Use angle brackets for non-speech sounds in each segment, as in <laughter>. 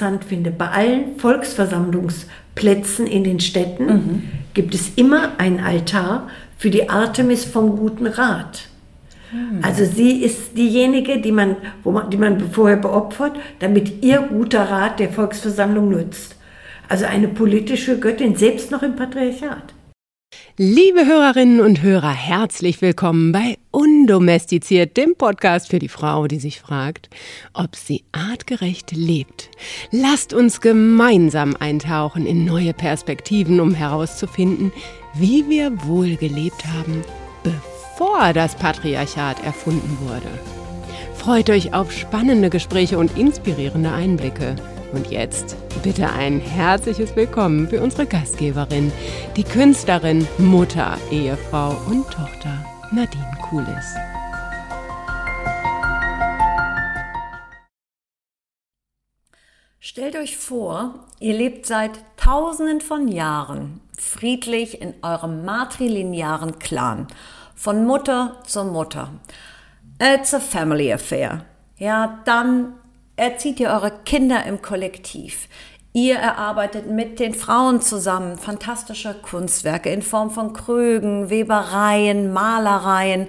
interessant finde, bei allen Volksversammlungsplätzen in den Städten mhm. gibt es immer einen Altar für die Artemis vom Guten Rat. Mhm. Also sie ist diejenige, die man, man, die man vorher beopfert, damit ihr guter Rat der Volksversammlung nützt. Also eine politische Göttin, selbst noch im Patriarchat. Liebe Hörerinnen und Hörer, herzlich willkommen bei Undomestiziert, dem Podcast für die Frau, die sich fragt, ob sie artgerecht lebt. Lasst uns gemeinsam eintauchen in neue Perspektiven, um herauszufinden, wie wir wohl gelebt haben, bevor das Patriarchat erfunden wurde. Freut euch auf spannende Gespräche und inspirierende Einblicke. Und jetzt bitte ein herzliches Willkommen für unsere Gastgeberin, die Künstlerin, Mutter, Ehefrau und Tochter Nadine Kulis. Stellt euch vor, ihr lebt seit tausenden von Jahren friedlich in eurem matrilinearen Clan, von Mutter zu Mutter. It's a family affair. Ja, dann erzieht ihr eure Kinder im Kollektiv. Ihr erarbeitet mit den Frauen zusammen fantastische Kunstwerke in Form von Krögen, Webereien, Malereien.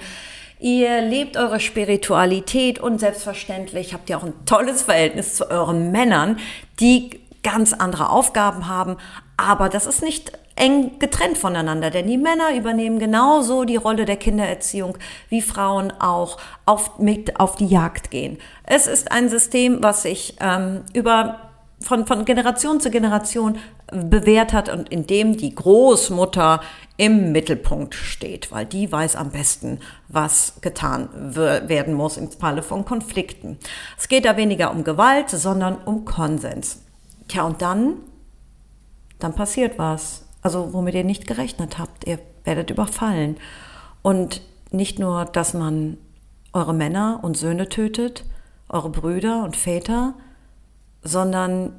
Ihr lebt eure Spiritualität und selbstverständlich habt ihr auch ein tolles Verhältnis zu euren Männern, die ganz andere Aufgaben haben. Aber das ist nicht eng getrennt voneinander, denn die Männer übernehmen genauso die Rolle der Kindererziehung, wie Frauen auch auf, mit auf die Jagd gehen. Es ist ein System, was sich ähm, über von, von Generation zu Generation bewährt hat und in dem die Großmutter im Mittelpunkt steht, weil die weiß am besten, was getan werden muss im Falle von Konflikten. Es geht da weniger um Gewalt, sondern um Konsens. Tja, und dann, dann passiert was also womit ihr nicht gerechnet habt. Ihr werdet überfallen. Und nicht nur, dass man eure Männer und Söhne tötet, eure Brüder und Väter, sondern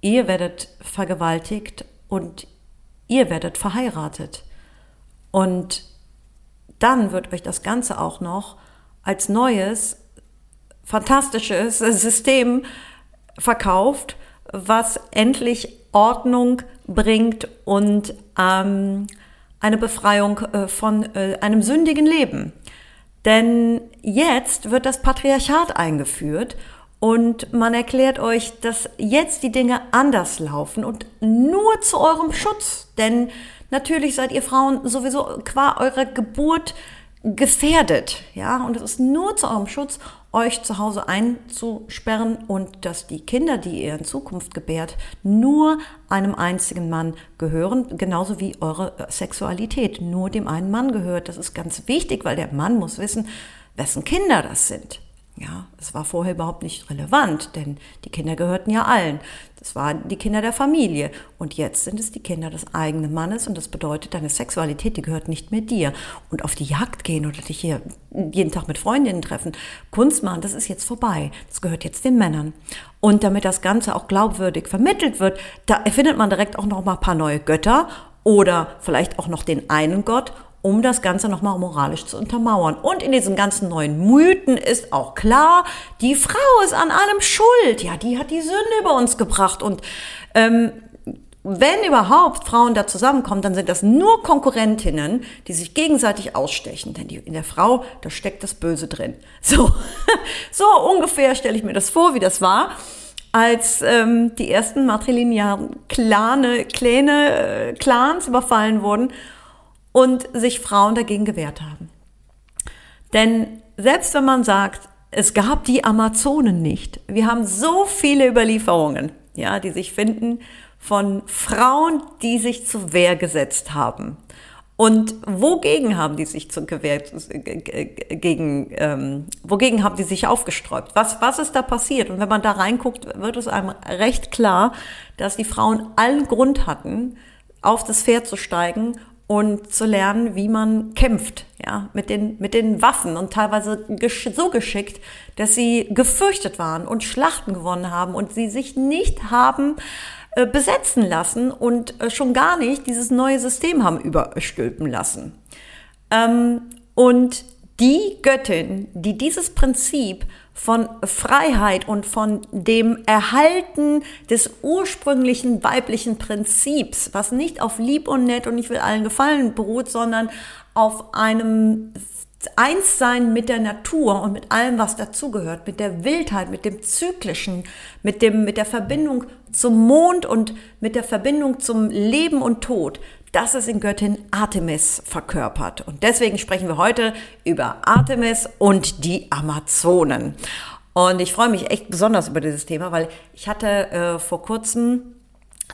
ihr werdet vergewaltigt und ihr werdet verheiratet. Und dann wird euch das Ganze auch noch als neues, fantastisches System verkauft, was endlich Ordnung bringt und ähm, eine Befreiung äh, von äh, einem sündigen Leben. Denn jetzt wird das Patriarchat eingeführt und man erklärt euch, dass jetzt die Dinge anders laufen und nur zu eurem Schutz. Denn natürlich seid ihr Frauen sowieso qua eurer Geburt gefährdet, ja, und es ist nur zu eurem Schutz, euch zu Hause einzusperren und dass die Kinder, die ihr in Zukunft gebärt, nur einem einzigen Mann gehören, genauso wie eure Sexualität nur dem einen Mann gehört. Das ist ganz wichtig, weil der Mann muss wissen, wessen Kinder das sind. Ja, es war vorher überhaupt nicht relevant, denn die Kinder gehörten ja allen. Das waren die Kinder der Familie. Und jetzt sind es die Kinder des eigenen Mannes und das bedeutet, deine Sexualität, die gehört nicht mehr dir. Und auf die Jagd gehen oder dich hier jeden Tag mit Freundinnen treffen, Kunst machen, das ist jetzt vorbei. Das gehört jetzt den Männern. Und damit das Ganze auch glaubwürdig vermittelt wird, da erfindet man direkt auch noch mal ein paar neue Götter oder vielleicht auch noch den einen Gott um das Ganze nochmal moralisch zu untermauern. Und in diesen ganzen neuen Mythen ist auch klar, die Frau ist an allem schuld. Ja, die hat die Sünde über uns gebracht. Und ähm, wenn überhaupt Frauen da zusammenkommen, dann sind das nur Konkurrentinnen, die sich gegenseitig ausstechen. Denn die, in der Frau, da steckt das Böse drin. <laughs> So, so ungefähr stelle ich mir das vor, wie das war als ähm, die ersten matrilinearen Clane, Kläne, äh, Clans überfallen wurden und sich Frauen dagegen gewehrt haben. Denn selbst wenn man sagt, es gab die Amazonen nicht, wir haben so viele Überlieferungen, ja, die sich finden von Frauen, die sich zur Wehr gesetzt haben. Und wogegen haben die sich zu gewehrt, gegen, ähm, wogegen haben die sich aufgesträubt? Was, was ist da passiert? Und wenn man da reinguckt, wird es einem recht klar, dass die Frauen allen Grund hatten, auf das Pferd zu steigen und zu lernen, wie man kämpft, ja, mit den, mit den Waffen und teilweise gesch so geschickt, dass sie gefürchtet waren und Schlachten gewonnen haben und sie sich nicht haben äh, besetzen lassen und äh, schon gar nicht dieses neue System haben überstülpen lassen. Ähm, und die Göttin, die dieses Prinzip von Freiheit und von dem Erhalten des ursprünglichen weiblichen Prinzips, was nicht auf lieb und nett und ich will allen gefallen beruht, sondern auf einem Einssein mit der Natur und mit allem, was dazugehört, mit der Wildheit, mit dem Zyklischen, mit, dem, mit der Verbindung zum Mond und mit der Verbindung zum Leben und Tod. Das ist in Göttin Artemis verkörpert. Und deswegen sprechen wir heute über Artemis und die Amazonen. Und ich freue mich echt besonders über dieses Thema, weil ich hatte äh, vor kurzem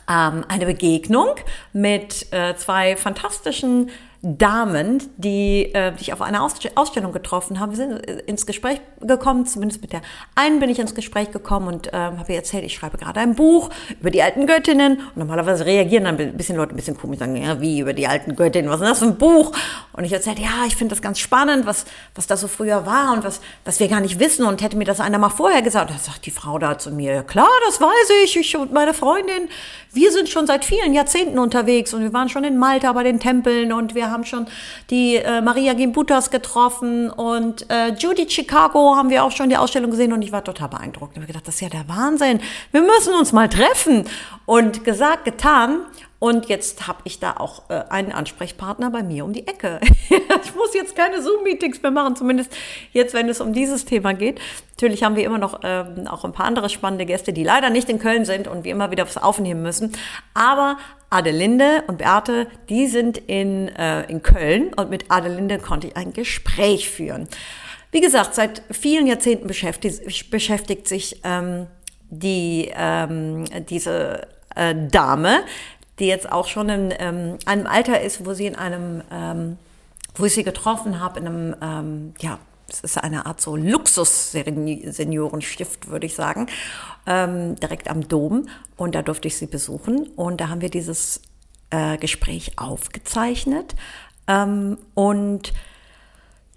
ähm, eine Begegnung mit äh, zwei fantastischen Damen, die, äh, die ich auf einer Ausstellung getroffen habe. Sind ins Gespräch gekommen, zumindest mit der einen bin ich ins Gespräch gekommen und äh, habe ihr erzählt, ich schreibe gerade ein Buch über die alten Göttinnen. Und normalerweise reagieren dann ein bisschen Leute ein bisschen komisch, sagen, ja, wie über die alten Göttinnen, was ist das für ein Buch? Und ich erzählte, ja, ich finde das ganz spannend, was, was das so früher war und was, was wir gar nicht wissen und hätte mir das einer mal vorher gesagt. Dann sagt die Frau da zu mir, klar, das weiß ich, ich und meine Freundin, wir sind schon seit vielen Jahrzehnten unterwegs und wir waren schon in Malta bei den Tempeln und wir haben schon die äh, Maria Gimbutas getroffen und äh, Judy Chicago haben wir auch schon die Ausstellung gesehen und ich war total beeindruckt. Ich habe gedacht, das ist ja der Wahnsinn. Wir müssen uns mal treffen. Und gesagt, getan. Und jetzt habe ich da auch äh, einen Ansprechpartner bei mir um die Ecke. <laughs> ich muss jetzt keine Zoom-Meetings mehr machen, zumindest jetzt, wenn es um dieses Thema geht. Natürlich haben wir immer noch ähm, auch ein paar andere spannende Gäste, die leider nicht in Köln sind und wir immer wieder was aufnehmen müssen. Aber Adelinde und Beate, die sind in, äh, in Köln und mit Adelinde konnte ich ein Gespräch führen. Wie gesagt, seit vielen Jahrzehnten beschäftigt, beschäftigt sich ähm, die, ähm, diese äh, Dame die jetzt auch schon in ähm, einem Alter ist, wo sie in einem, ähm, wo ich sie getroffen habe, in einem, ähm, ja, es ist eine Art so Luxus-Seniorenstift, würde ich sagen, ähm, direkt am Dom. Und da durfte ich sie besuchen. Und da haben wir dieses äh, Gespräch aufgezeichnet. Ähm, und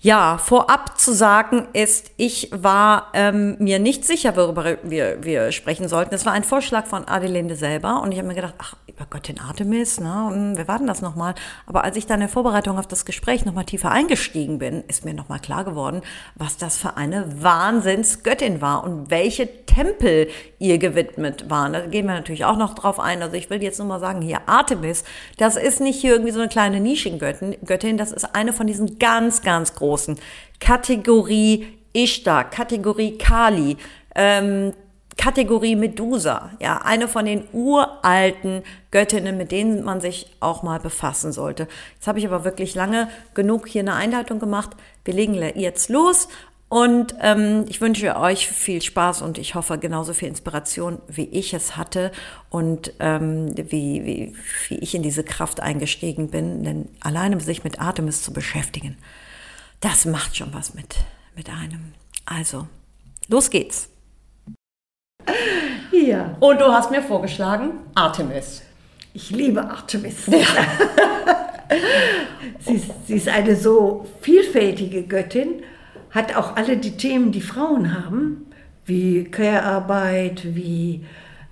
ja, vorab zu sagen ist, ich war ähm, mir nicht sicher, worüber wir, wir sprechen sollten. Es war ein Vorschlag von Adelinde selber und ich habe mir gedacht, ach, Göttin Artemis, ne, wer war denn das nochmal? Aber als ich dann in der Vorbereitung auf das Gespräch nochmal tiefer eingestiegen bin, ist mir nochmal klar geworden, was das für eine Wahnsinnsgöttin war und welche Tempel ihr gewidmet waren. Da gehen wir natürlich auch noch drauf ein. Also ich will jetzt nur mal sagen, hier Artemis, das ist nicht hier irgendwie so eine kleine Nischengöttin, Göttin, das ist eine von diesen ganz, ganz großen großen. Kategorie Ishtar, Kategorie Kali, ähm, Kategorie Medusa, ja, eine von den uralten Göttinnen, mit denen man sich auch mal befassen sollte. Jetzt habe ich aber wirklich lange genug hier eine Einleitung gemacht. Wir legen jetzt los und ähm, ich wünsche euch viel Spaß und ich hoffe genauso viel Inspiration, wie ich es hatte und ähm, wie, wie, wie ich in diese Kraft eingestiegen bin. Denn alleine sich mit Artemis zu beschäftigen, das macht schon was mit, mit einem. Also, los geht's. Ja. Und du hast mir vorgeschlagen, Artemis. Ich liebe Artemis. Ja. <laughs> sie, ist, sie ist eine so vielfältige Göttin, hat auch alle die Themen, die Frauen haben, wie Care-Arbeit, wie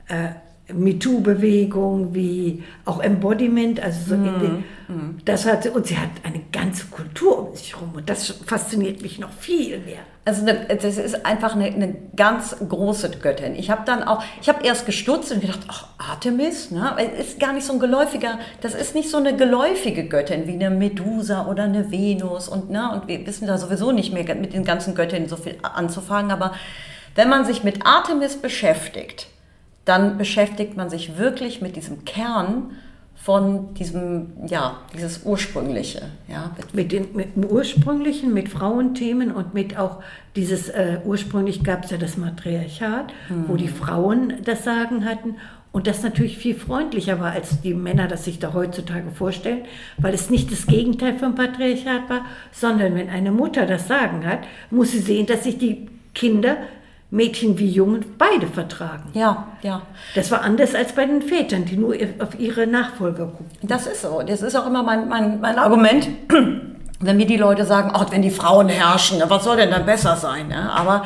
äh, MeToo-Bewegung, wie auch Embodiment, also so mm, den, mm. das hat und sie hat eine ganze Kultur um sich herum und das fasziniert mich noch viel mehr. Also das ist einfach eine, eine ganz große Göttin. Ich habe dann auch, ich habe erst gestutzt und gedacht, ach Artemis, ne, ist gar nicht so ein geläufiger, das ist nicht so eine geläufige Göttin wie eine Medusa oder eine Venus und ne, und wir wissen da sowieso nicht mehr mit den ganzen Göttinnen so viel anzufangen, aber wenn man sich mit Artemis beschäftigt, dann beschäftigt man sich wirklich mit diesem Kern von diesem, ja, dieses Ursprüngliche. Ja, mit, den, mit dem Ursprünglichen, mit Frauenthemen und mit auch dieses, äh, ursprünglich gab es ja das Matriarchat, mhm. wo die Frauen das Sagen hatten und das natürlich viel freundlicher war, als die Männer das sich da heutzutage vorstellen, weil es nicht das Gegenteil vom Patriarchat war, sondern wenn eine Mutter das Sagen hat, muss sie sehen, dass sich die Kinder Mädchen wie Jungen beide vertragen. Ja, ja. Das war anders als bei den Vätern, die nur auf ihre Nachfolger gucken. Das ist so. Das ist auch immer mein, mein, mein Argument. <clears throat> Wenn mir die Leute sagen, oh, wenn die Frauen herrschen, was soll denn dann besser sein? Ne? Aber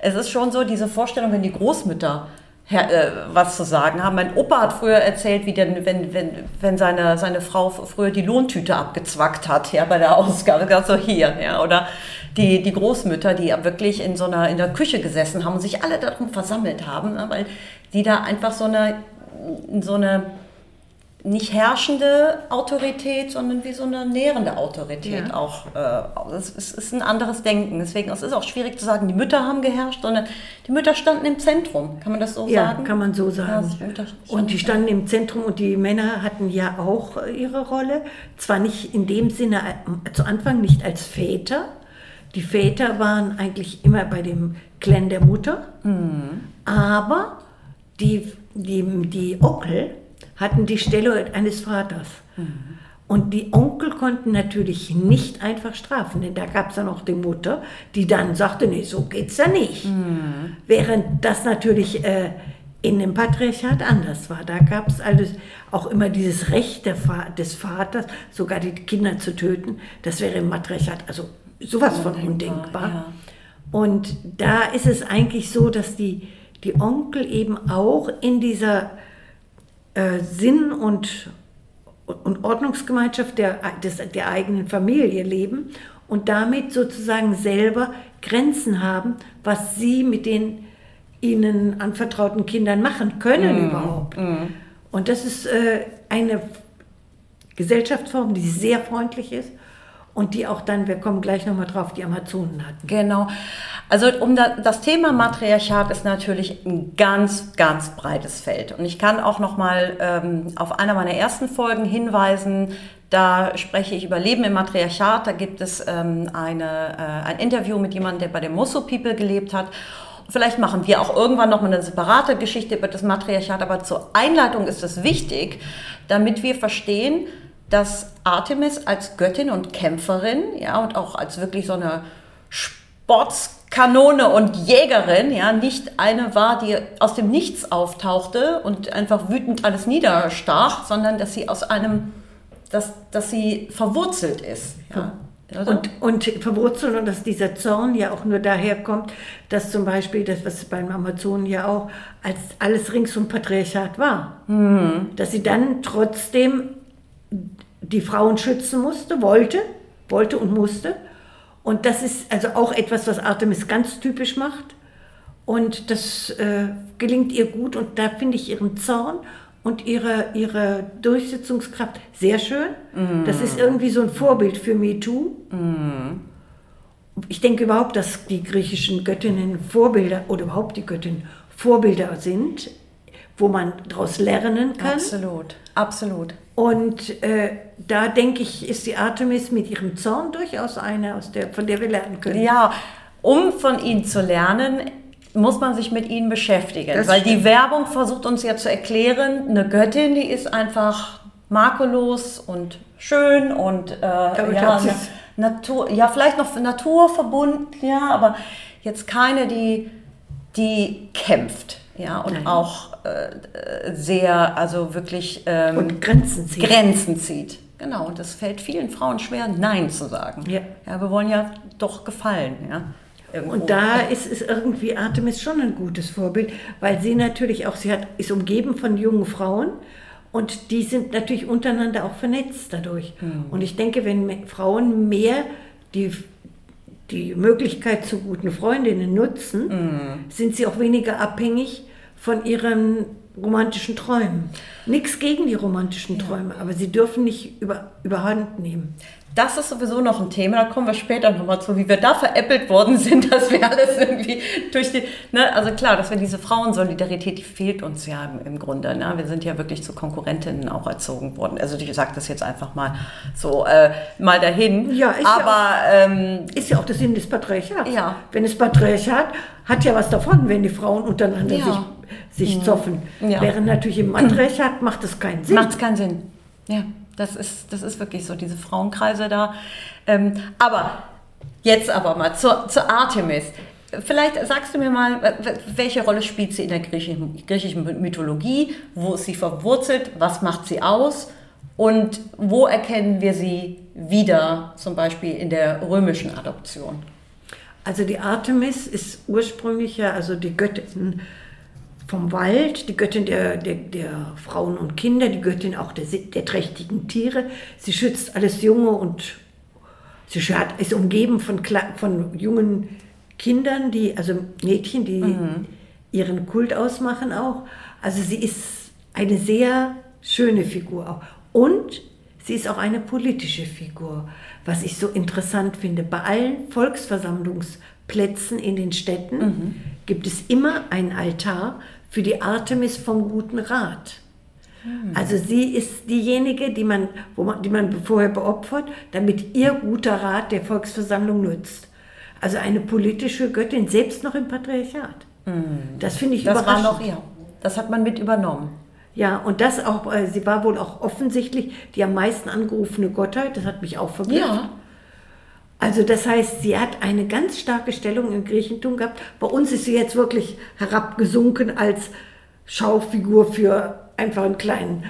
es ist schon so, diese Vorstellung, wenn die Großmütter äh, was zu sagen haben. Mein Opa hat früher erzählt, wie denn, wenn, wenn, wenn seine, seine Frau früher die Lohntüte abgezwackt hat, ja, bei der Ausgabe, ganz so hier, ja, oder die, die Großmütter, die ja wirklich in so einer in der Küche gesessen haben und sich alle darum versammelt haben, ne, weil die da einfach so eine, so eine nicht herrschende Autorität, sondern wie so eine nährende Autorität Ja. auch. Äh, es, es ist ein anderes Denken. Deswegen es ist auch schwierig zu sagen, die Mütter haben geherrscht, sondern die Mütter standen im Zentrum. Kann man das so Ja, sagen? kann man so sagen. Ja, die und die standen im Zentrum und die Männer hatten ja auch äh, ihre Rolle. Zwar nicht in dem Sinne, äh, zu Anfang nicht als Väter. Die Väter waren eigentlich immer bei dem Clan der Mutter. Aber die, die, die Onkel hatten die Stelle eines Vaters. Und die Onkel konnten natürlich nicht einfach strafen, denn da gab es dann auch die Mutter, die dann sagte, nee, so geht's ja nicht. Während das natürlich äh, in dem Patriarchat anders war. Da gab es also auch immer dieses Recht Fa des Vaters, sogar die Kinder zu töten. Das wäre im Matriarchat also sowas von undenkbar. ja. Und da ist es eigentlich so, dass die, die Onkel eben auch in dieser äh, Sinn- und, und Ordnungsgemeinschaft der, des, der eigenen Familie leben und damit sozusagen selber Grenzen haben, was sie mit den ihnen anvertrauten Kindern machen können überhaupt. Und das ist äh, eine Gesellschaftsform, die sehr freundlich ist und die auch dann, wir kommen gleich nochmal drauf, die Amazonen hatten. Genau. Also um da, das Thema Matriarchat ist natürlich ein ganz, ganz breites Feld. Und ich kann auch noch mal ähm, auf einer meiner ersten Folgen hinweisen. Da spreche ich über Leben im Matriarchat. Da gibt es ähm, eine, äh, ein Interview mit jemandem, der bei den Mosso People gelebt hat. Vielleicht machen wir auch irgendwann noch mal eine separate Geschichte über das Matriarchat, aber zur Einleitung ist es wichtig, damit wir verstehen, dass Artemis als Göttin und Kämpferin, ja, und auch als wirklich so eine Sportskanone und Jägerin, ja, nicht eine war, die aus dem Nichts auftauchte und einfach wütend alles niederstach, sondern dass sie aus einem, dass, dass sie verwurzelt ist. Ja. Oder? Und, und verwurzeln und dass dieser Zorn ja auch nur daher kommt, dass zum Beispiel das, was beim Amazonen ja auch als alles rings um Patriarchat war, dass sie dann trotzdem die Frauen schützen musste, wollte, wollte und musste. Und das ist also auch etwas, was Artemis ganz typisch macht. Und das äh, gelingt ihr gut und da finde ich ihren Zorn und ihre, ihre Durchsetzungskraft sehr schön. Das ist irgendwie so ein Vorbild für MeToo. Ich denke überhaupt, dass die griechischen Göttinnen Vorbilder oder überhaupt die Göttinnen Vorbilder sind, wo man daraus lernen kann. absolut, absolut. Und äh, da denke ich, ist die Artemis mit ihrem Zorn durchaus eine, aus der, von der wir lernen können. Ja, um von ihnen zu lernen, muss man sich mit ihnen beschäftigen. Das weil die stimmt. Werbung versucht uns ja zu erklären, eine Göttin, die ist einfach makellos und schön und äh, ja, Natur, ja, vielleicht noch naturverbunden, ja, aber jetzt keine, die, die kämpft. Ja, und Nein. auch äh, sehr, also wirklich ähm, Und Grenzen ziehen. Grenzen zieht. Genau, und es fällt vielen Frauen schwer, Nein zu sagen. Ja. ja wir wollen ja doch gefallen. Ja, irgendwo. Und da ist, ist irgendwie Artemis schon ein gutes Vorbild, weil sie natürlich auch, sie hat, ist umgeben von jungen Frauen und die sind natürlich untereinander auch vernetzt dadurch. Und ich denke, wenn Frauen mehr die, die Möglichkeit zu guten Freundinnen nutzen, sind sie auch weniger abhängig von ihren romantischen Träumen. Nichts gegen die romantischen Träume, aber sie dürfen nicht über, überhand nehmen. Das ist sowieso noch ein Thema, da kommen wir später nochmal zu, wie wir da veräppelt worden <laughs> sind, dass wir alles irgendwie durch die, ne, also klar, dass wir diese Frauensolidarität, die fehlt uns ja im, Grunde, ne? wir sind ja wirklich zu Konkurrentinnen auch erzogen worden, also ich sage das jetzt einfach mal so äh, mal dahin, Ja, ist ja aber ähm, Ist ja auch der Sinn des Patriarchats. Ja. Wenn das Patriarchat hat ja was davon, wenn die Frauen untereinander Ja. sich, sich zoffen. Ja. Während natürlich im Matriarchat macht das keinen Sinn. Macht keinen Sinn. Ja, das ist, das ist wirklich so, diese Frauenkreise da. Ähm, aber jetzt aber mal zur, zur Artemis. Vielleicht sagst du mir mal, welche Rolle spielt sie in der griechischen, griechischen Mythologie? Wo ist sie verwurzelt? Was macht sie aus? Und wo erkennen wir sie wieder, zum Beispiel in der römischen Adoption? Also die Artemis ist ursprünglich ja also die Göttin vom Wald, die Göttin der, der, der Frauen und Kinder, die Göttin auch der, der trächtigen Tiere. Sie schützt alles Junge und sie hat, ist umgeben von, von jungen Kindern, die, also Mädchen, die ihren Kult ausmachen auch. Also sie ist eine sehr schöne Figur auch. Und sie ist auch eine politische Figur, was ich so interessant finde. Bei allen Volksversammlungsplätzen in den Städten gibt es immer einen Altar für die Artemis vom Guten Rat. Also sie ist diejenige, die man, wo man, die man vorher beopfert, damit ihr guter Rat der Volksversammlung nützt. Also eine politische Göttin, selbst noch im Patriarchat. Das finde ich Das war überraschend. noch, ja, das hat man mit übernommen. Ja, und das auch, äh, sie war wohl auch offensichtlich die am meisten angerufene Gottheit, das hat mich auch verblüfft. Ja. Also das heißt, sie hat eine ganz starke Stellung im Griechentum gehabt. Bei uns ist sie jetzt wirklich herabgesunken als Schaufigur für einfach einen kleinen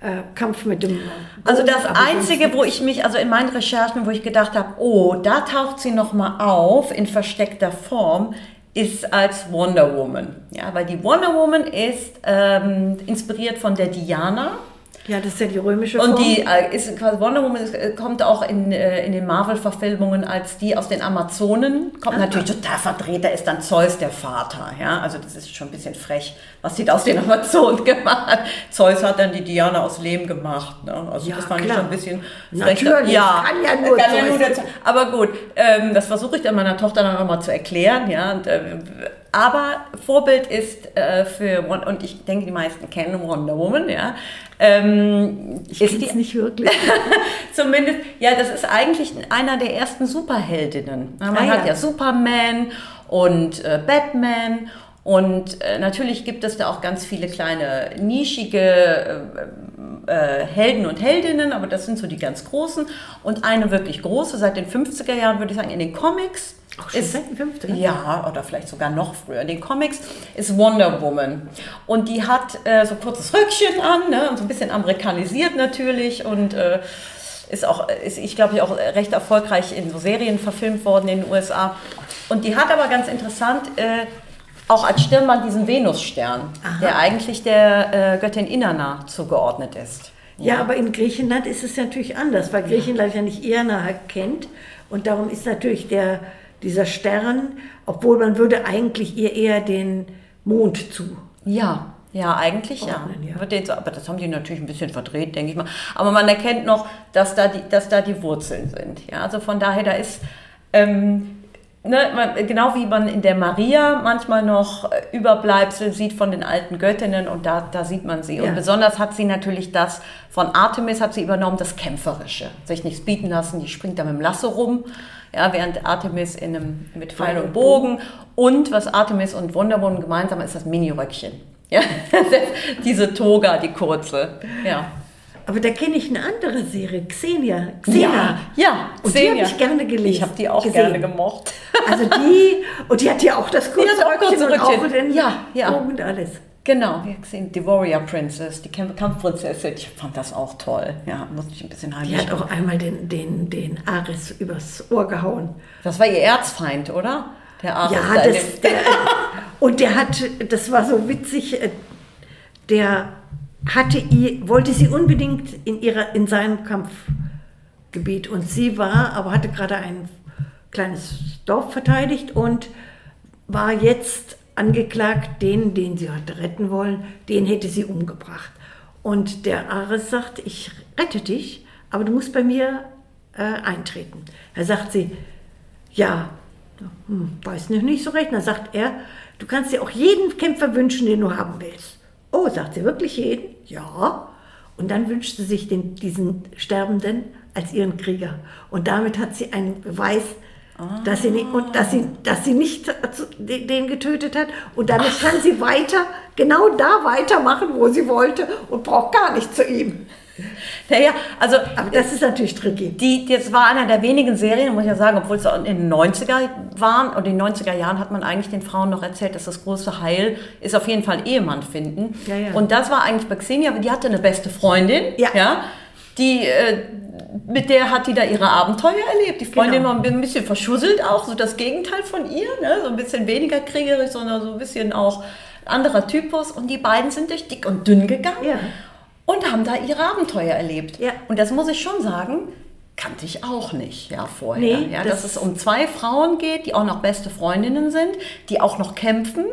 äh, Kampf mit dem. Also Bogen, das Einzige, wo ich mich, also in meinen Recherchen, wo ich gedacht habe, oh, da taucht sie nochmal auf in versteckter Form, ist als Wonder Woman. Ja, weil die Wonder Woman ist ähm, inspiriert von der Diana. Ja, das ist ja die römische Und Form. die äh, ist quasi Wonder Woman ist, äh, kommt auch in, äh, in den Marvel-Verfilmungen als die aus den Amazonen. Kommt natürlich total verdreht, da ist dann Zeus der Vater. Ja? Also das ist schon ein bisschen frech, was sie da aus den Amazonen <laughs> gemacht hat. Zeus hat dann die Diana aus Lehm gemacht. Ne? Also Ja, das fand klar. ich schon ein bisschen frech. Natürlich, Ja, kann ja nur kann ja nur der. Aber gut, ähm, das versuche ich dann meiner Tochter dann nochmal zu erklären. Ja? Und, äh, aber Vorbild ist äh, für, und ich denke, die meisten kennen Wonder Woman, ja. Ähm, ich ist die es nicht wirklich. <laughs> Zumindest, ja, das ist eigentlich einer der ersten Superheldinnen. Man Ah, hat ja. ja Superman und äh, Batman und äh, natürlich gibt es da auch ganz viele kleine nischige äh, äh, Helden und Heldinnen, aber das sind so die ganz großen. Und eine wirklich große, seit den 50er Jahren würde ich sagen, in den Comics. Auch schon seit den 50er? Ja, oder vielleicht sogar noch früher. In den Comics ist Wonder Woman. Und die hat äh, so ein kurzes Röckchen an, ne? und so ein bisschen amerikanisiert natürlich und äh, ist auch, ist, ich glaube, auch recht erfolgreich in so Serien verfilmt worden in den USA. Und die hat aber ganz interessant äh, auch als Stirnband diesen Venusstern, der eigentlich der äh, Göttin Inanna zugeordnet ist. Ja, aber in Griechenland ist es natürlich anders, weil Griechenland ja nicht Irna kennt. Und darum ist natürlich der, dieser Stern, obwohl man würde eigentlich ihr eher den Mond zu. Ja, ja, eigentlich ja. Ordnen, ja. Jetzt, aber das haben die natürlich ein bisschen verdreht, denke ich mal. Aber man erkennt noch, dass da die, dass da die Wurzeln sind. Ja, also von daher, da ist ähm, ne, man, genau wie man in der Maria manchmal noch äh, Überbleibsel sieht von den alten Göttinnen und da, da sieht man sie. Ja. Und besonders hat sie natürlich das von Artemis hat sie übernommen, das Kämpferische. Sich nichts bieten lassen, die springt da mit dem Lasso rum. Ja, während Artemis in einem, mit Pfeil und Bogen und was Artemis und Wonder Woman gemeinsam ist, das Mini-Röckchen. Ja, <laughs> diese Toga, die kurze. Ja. Aber da kenne ich eine andere Serie, Xenia. Xena. Ja, ja. Und die Xenia. habe ich gerne gelesen. Ich habe die auch gesehen. gerne gemocht. Also die, und die hat ja auch das kurze Die Röckchen und auch den Ja, ja. Und alles. Genau, wir gesehen, die Warrior Princess, die Kampf- Kampfprinzessin. Ich fand das auch toll. Ja, musste ich ein bisschen Die heimlich. hat auch einmal den, den, den Ares übers Ohr gehauen. Das war ihr Erzfeind, oder? Der Ares. Ja, da das, der, und der hat, das war so witzig, äh, der hatte wollte sie unbedingt in, ihrer, in seinem Kampfgebiet und sie war, aber hatte gerade ein kleines Dorf verteidigt und war jetzt angeklagt, den, den sie hatte retten wollen, den hätte sie umgebracht. Und der Ares sagt, ich rette dich, aber du musst bei mir äh, eintreten. Da sagt sie, ja, hm, weiß noch nicht so recht. Dann sagt er, du kannst dir auch jeden Kämpfer wünschen, den du haben willst. Oh, sagt sie wirklich jeden? Ja. Und dann wünscht sie sich den, diesen Sterbenden als ihren Krieger. Und damit hat sie einen Beweis, dass, sie nicht, und dass, sie, dass sie nicht den getötet hat. Und damit kann sie weiter, genau da weitermachen, wo sie wollte und braucht gar nicht zu ihm. <laughs> Naja, also Aber das ist natürlich tricky. Die, das war einer der wenigen Serien, muss ich ja sagen, obwohl es auch in den 90er waren. Und in den 90er Jahren hat man eigentlich den Frauen noch erzählt, dass das große Heil ist auf jeden Fall Ehemann finden. Ja, ja. Und das war eigentlich bei Xenia, die hatte eine beste Freundin. Ja. die, äh, mit der hat die da ihre Abenteuer erlebt. Die Freundin Genau. war ein bisschen verschusselt auch, so das Gegenteil von ihr. Ne? So ein bisschen weniger kriegerisch, sondern so ein bisschen auch anderer Typus. Und die beiden sind durch dick und dünn gegangen Ja. Und haben da ihre Abenteuer erlebt. Ja. Und das muss ich schon sagen, kannte ich auch nicht, ja, vorher. Nee, ja, das- dass es um zwei Frauen geht, die auch noch beste Freundinnen sind, die auch noch kämpfen,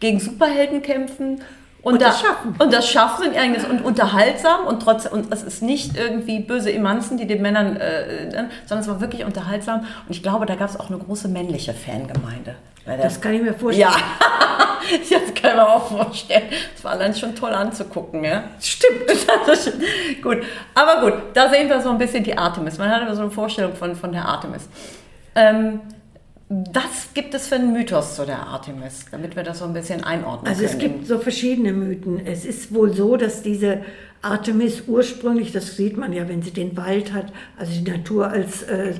gegen Superhelden kämpfen. Und, Und da, das schaffen. Und das schaffen und eigentlich und unterhaltsam und trotzdem, und es ist nicht irgendwie böse Emanzen, die den Männern, äh, sondern es war wirklich unterhaltsam. Und ich glaube, da gab es auch eine große männliche Fangemeinde. Das kann ich mir vorstellen. ja, <laughs> das kann man auch vorstellen. Das war allein schon toll anzugucken, ja. Stimmt. <laughs> Gut, aber gut, da sehen wir so ein bisschen die Artemis. Man hat aber so eine Vorstellung von, von der Artemis. Ähm, was gibt es für einen Mythos zu der Artemis, damit wir das so ein bisschen einordnen Also können? es gibt so verschiedene Mythen. Es ist wohl so, dass diese Artemis ursprünglich, das sieht man ja, wenn sie den Wald hat, also die Natur als äh,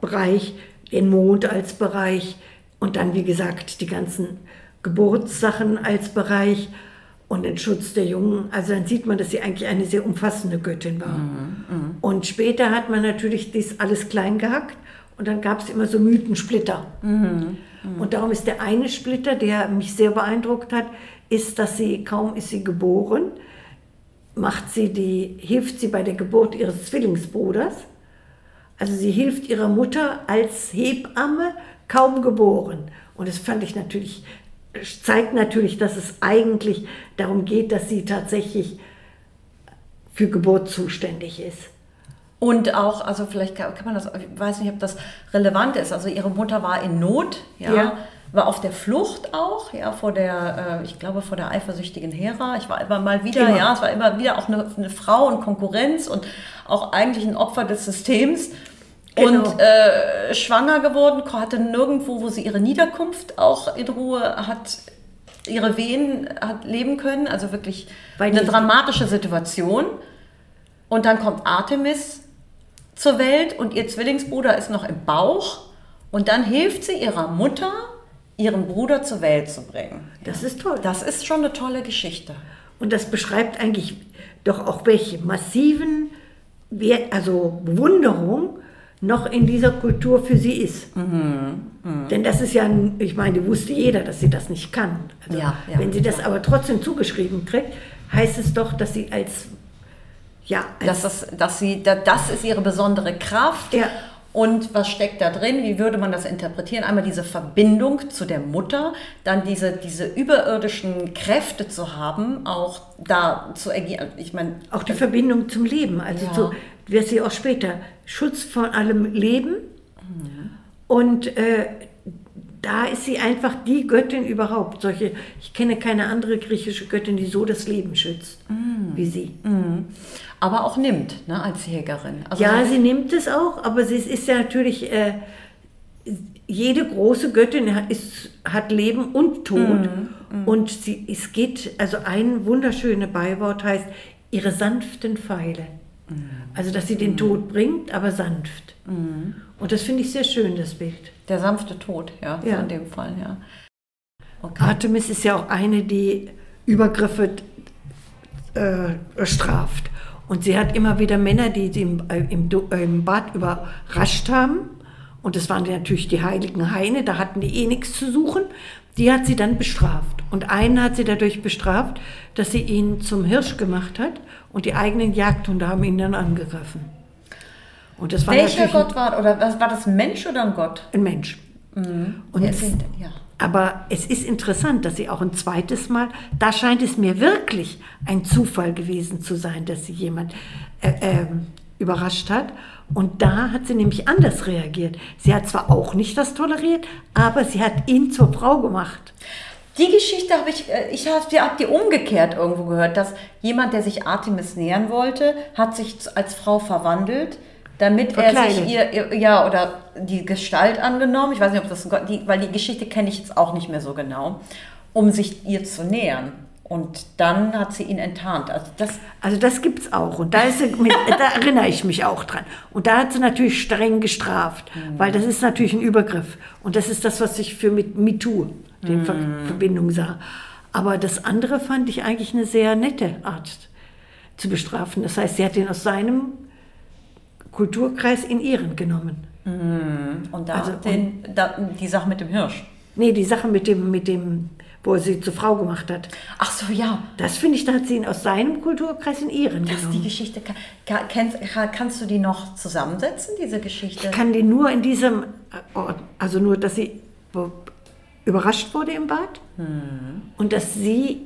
Bereich, den Mond als Bereich und dann, wie gesagt, die ganzen Geburtssachen als Bereich und den Schutz der Jungen. Also dann sieht man, dass sie eigentlich eine sehr umfassende Göttin war. Und später hat man natürlich dies alles klein gehackt und dann gab es immer so Mythensplitter. Und darum ist der eine Splitter, der mich sehr beeindruckt hat, ist, dass sie, kaum ist sie geboren, macht sie die, hilft sie bei der Geburt ihres Zwillingsbruders. Also sie hilft ihrer Mutter als Hebamme, kaum geboren. Und das fand ich natürlich, zeigt natürlich, dass es eigentlich darum geht, dass sie tatsächlich für Geburt zuständig ist. Und auch, also vielleicht kann, kann man das, ich weiß nicht, ob das relevant ist. Also ihre Mutter war in Not, ja, Ja. war auf der Flucht auch, ja, vor der, äh, ich glaube, vor der eifersüchtigen Hera. Ich war immer mal wieder, Immer. ja, es war immer wieder auch eine, eine Frau und Konkurrenz und auch eigentlich ein Opfer des Systems. Genau. Und äh, schwanger geworden, hatte nirgendwo, wo sie ihre Niederkunft auch in Ruhe hat, ihre Wehen hat leben können. Also wirklich Weil eine dramatische Situation. Und dann kommt Artemis zur Welt und ihr Zwillingsbruder ist noch im Bauch. Und dann hilft sie ihrer Mutter, ihren Bruder zur Welt zu bringen. Das ist toll. Das ist schon eine tolle Geschichte. Und das beschreibt eigentlich doch auch welche massiven, Wert- also Bewunderung noch in dieser Kultur für sie ist. Mhm, Denn das ist ja, ich meine, wusste jeder, dass sie das nicht kann. Also Ja, ja, wenn sie das aber trotzdem zugeschrieben kriegt, heißt es doch, dass sie als, ja, als Das ist, dass sie, da- das ist ihre besondere Kraft. Ja. Und was steckt da drin? Wie würde man das interpretieren? Einmal diese Verbindung zu der Mutter, dann diese, diese überirdischen Kräfte zu haben, auch da zu agieren. Ich meine, auch die Verbindung zum Leben, also Ja. zu, wird sie auch später, Schutz von allem Leben. Und äh, da ist sie einfach die Göttin überhaupt. Solche, ich kenne keine andere griechische Göttin, die so das Leben schützt wie sie. aber auch nimmt, ne, als Jägerin. Also Ja, sie- nimmt es auch, aber sie ist ja natürlich, äh, jede große Göttin hat, ist, hat Leben und Tod. Mhm, Und sie, es geht, also ein wunderschönes Beiwort heißt, ihre sanften Pfeile. Mhm. Also, dass sie den Tod bringt, aber sanft. Und das finde ich sehr schön, das Bild. Der sanfte Tod, ja, so Ja. in dem Fall, ja. Okay. Artemis ist ja auch eine, die Übergriffe äh, straft. Und sie hat immer wieder Männer, die sie im, äh, im, äh, im Bad überrascht haben. Und das waren natürlich die heiligen Haine, da hatten die eh nichts zu suchen. Die hat sie dann bestraft. Und einen hat sie dadurch bestraft, dass sie ihn zum Hirsch gemacht hat und die eigenen Jagdhunde haben ihn dann angegriffen. Und das war Welcher Gott war, oder was, war das ein Mensch oder ein Gott? ein Mensch. Und ist denn- ja. Aber es ist interessant, dass sie auch ein zweites Mal, da scheint es mir wirklich ein Zufall gewesen zu sein, dass sie jemand äh, ähm, überrascht hat. Und da hat sie nämlich anders reagiert. Sie hat zwar auch nicht das toleriert, aber sie hat ihn zur Frau gemacht. Die Geschichte habe ich, äh, ich habe hab die umgekehrt irgendwo gehört, dass jemand, der sich Artemis nähern wollte, hat sich als Frau verwandelt, damit er sich Verkleidet. ihr, ihr, ja, oder die Gestalt angenommen, ich weiß nicht, ob das die, weil die Geschichte kenne ich jetzt auch nicht mehr so genau, um sich ihr zu nähern. Und dann hat sie ihn enttarnt. Also das, Also das gibt's auch und da, ist mit, <laughs> da erinnere ich mich auch dran. Und da hat sie natürlich streng gestraft, weil das ist natürlich ein Übergriff. Und das ist das, was ich für mit MeToo in Ver Verbindung sah. Aber das andere fand ich eigentlich eine sehr nette Art zu bestrafen. Das heißt, sie hat ihn aus seinem Kulturkreis in ihren genommen. und da Also, den, da, die Sache mit dem Hirsch. Nee, die Sache mit dem, mit dem wo er sie zur Frau gemacht hat. Ach so, ja. Das finde ich, da hat sie ihn aus seinem Kulturkreis in ihren Das ist die genommen. Geschichte. Kann, kann, kennst, kannst du die noch zusammensetzen, diese Geschichte? Ich kann die nur in diesem Ort, also nur, dass sie be- überrascht wurde im Bad und dass sie,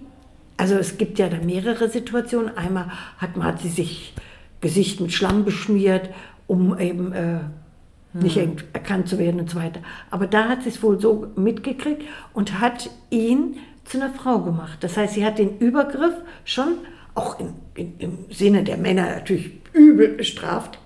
also es gibt ja da mehrere Situationen. Einmal hat, man hat sie sich Gesicht mit Schlamm beschmiert, um eben äh, nicht ent- erkannt zu werden und so weiter. Aber da hat sie es wohl so mitgekriegt und hat ihn zu einer Frau gemacht. Das heißt, sie hat den Übergriff schon auch in, in, im Sinne der Männer natürlich übel bestraft.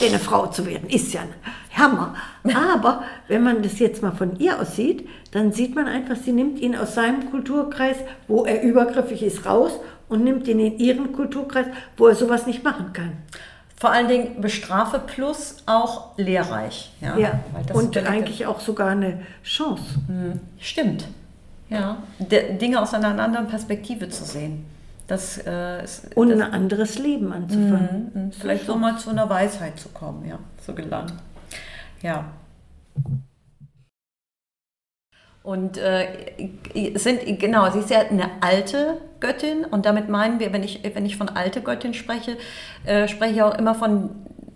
Denn eine Frau zu werden ist ja ein Hammer. Aber wenn man das jetzt mal von ihr aus sieht, dann sieht man einfach, sie nimmt ihn aus seinem Kulturkreis, wo er übergriffig ist, raus und nimmt ihn in ihren Kulturkreis, wo er sowas nicht machen kann. Vor allen Dingen bestrafe plus auch lehrreich. Ja, Ja, und eigentlich auch sogar eine Chance. Stimmt. Ja, De Dinge aus einer anderen Perspektive zu sehen. Das äh, ist Und das, ein anderes Leben anzufangen. Mhm, vielleicht so mal zu einer Weisheit zu kommen, ja, so gelangen. Ja. Und äh, sind, genau, sie ist ja eine alte Göttin und damit meinen wir, wenn ich, wenn ich von alte Göttin spreche, äh, spreche ich auch immer von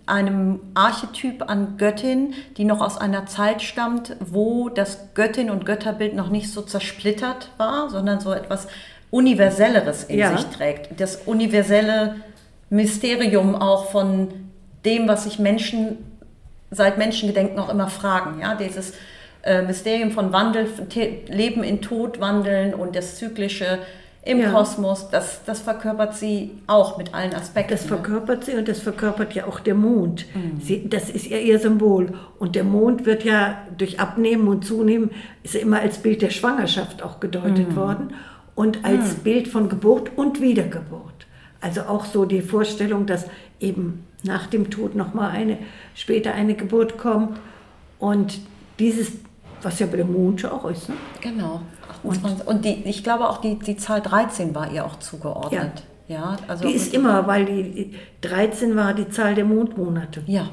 einem Archetyp an Göttin, die noch aus einer Zeit stammt, wo das Göttin- und Götterbild noch nicht so zersplittert war, sondern so etwas Universelleres in Ja. sich trägt. Das universelle Mysterium auch von dem, was sich Menschen seit Menschengedenken auch immer fragen. Ja? Dieses äh, Mysterium von Wandel, Leben in Tod wandeln und das Zyklische im Ja. Kosmos, das, das verkörpert sie auch mit allen Aspekten. Das ne? verkörpert sie und das verkörpert ja auch der Mond. Mhm. Sie, das ist ja ihr Symbol. Und der Mond wird ja durch Abnehmen und Zunehmen, ist ja immer als Bild der Schwangerschaft auch gedeutet Mhm. worden und als Bild von Geburt und Wiedergeburt. Also auch so die Vorstellung, dass eben nach dem Tod nochmal eine, später eine Geburt kommt. Und dieses, was ja bei dem Mond schon auch ist, ne? Genau. 28. Und, die, ich glaube auch, die, die Zahl 13 war ihr auch zugeordnet. Ja, also Die ist immer, weil die 13 war die Zahl der Mondmonate. Ja,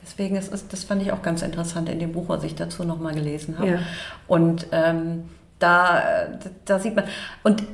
deswegen ist es, das fand ich auch ganz interessant in dem Buch, was ich dazu nochmal gelesen habe. Ja. Und ähm, da, da sieht man, und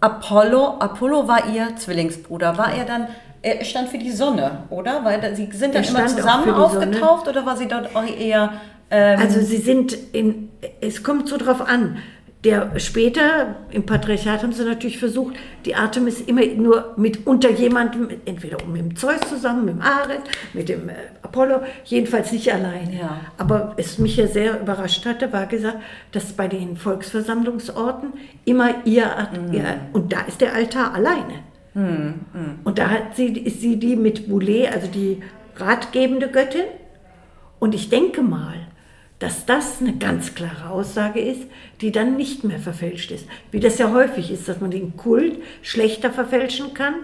Apollo, Apollo war ihr Zwillingsbruder. War er dann, er stand für die Sonne, oder? Weil sie sind dann Er immer zusammen aufgetaucht oder war sie dort auch eher. Ähm, Also sie sind in, es kommt so drauf an. Der später im Patriarchat haben sie natürlich versucht, die Artemis immer nur mit unter jemandem, entweder mit dem Zeus zusammen, mit dem Ares, mit dem äh, Apollo, jedenfalls nicht alleine. Ja. Aber es mich ja sehr überrascht hatte, war gesagt, dass bei den Volksversammlungsorten immer ihr, ihr und da ist der Altar alleine. Und da hat sie, ist sie die mit Boulé, also die ratgebende Göttin. Und ich denke mal, dass das eine ganz klare Aussage ist, die dann nicht mehr verfälscht ist. Wie das ja häufig ist, dass man den Kult schlechter verfälschen kann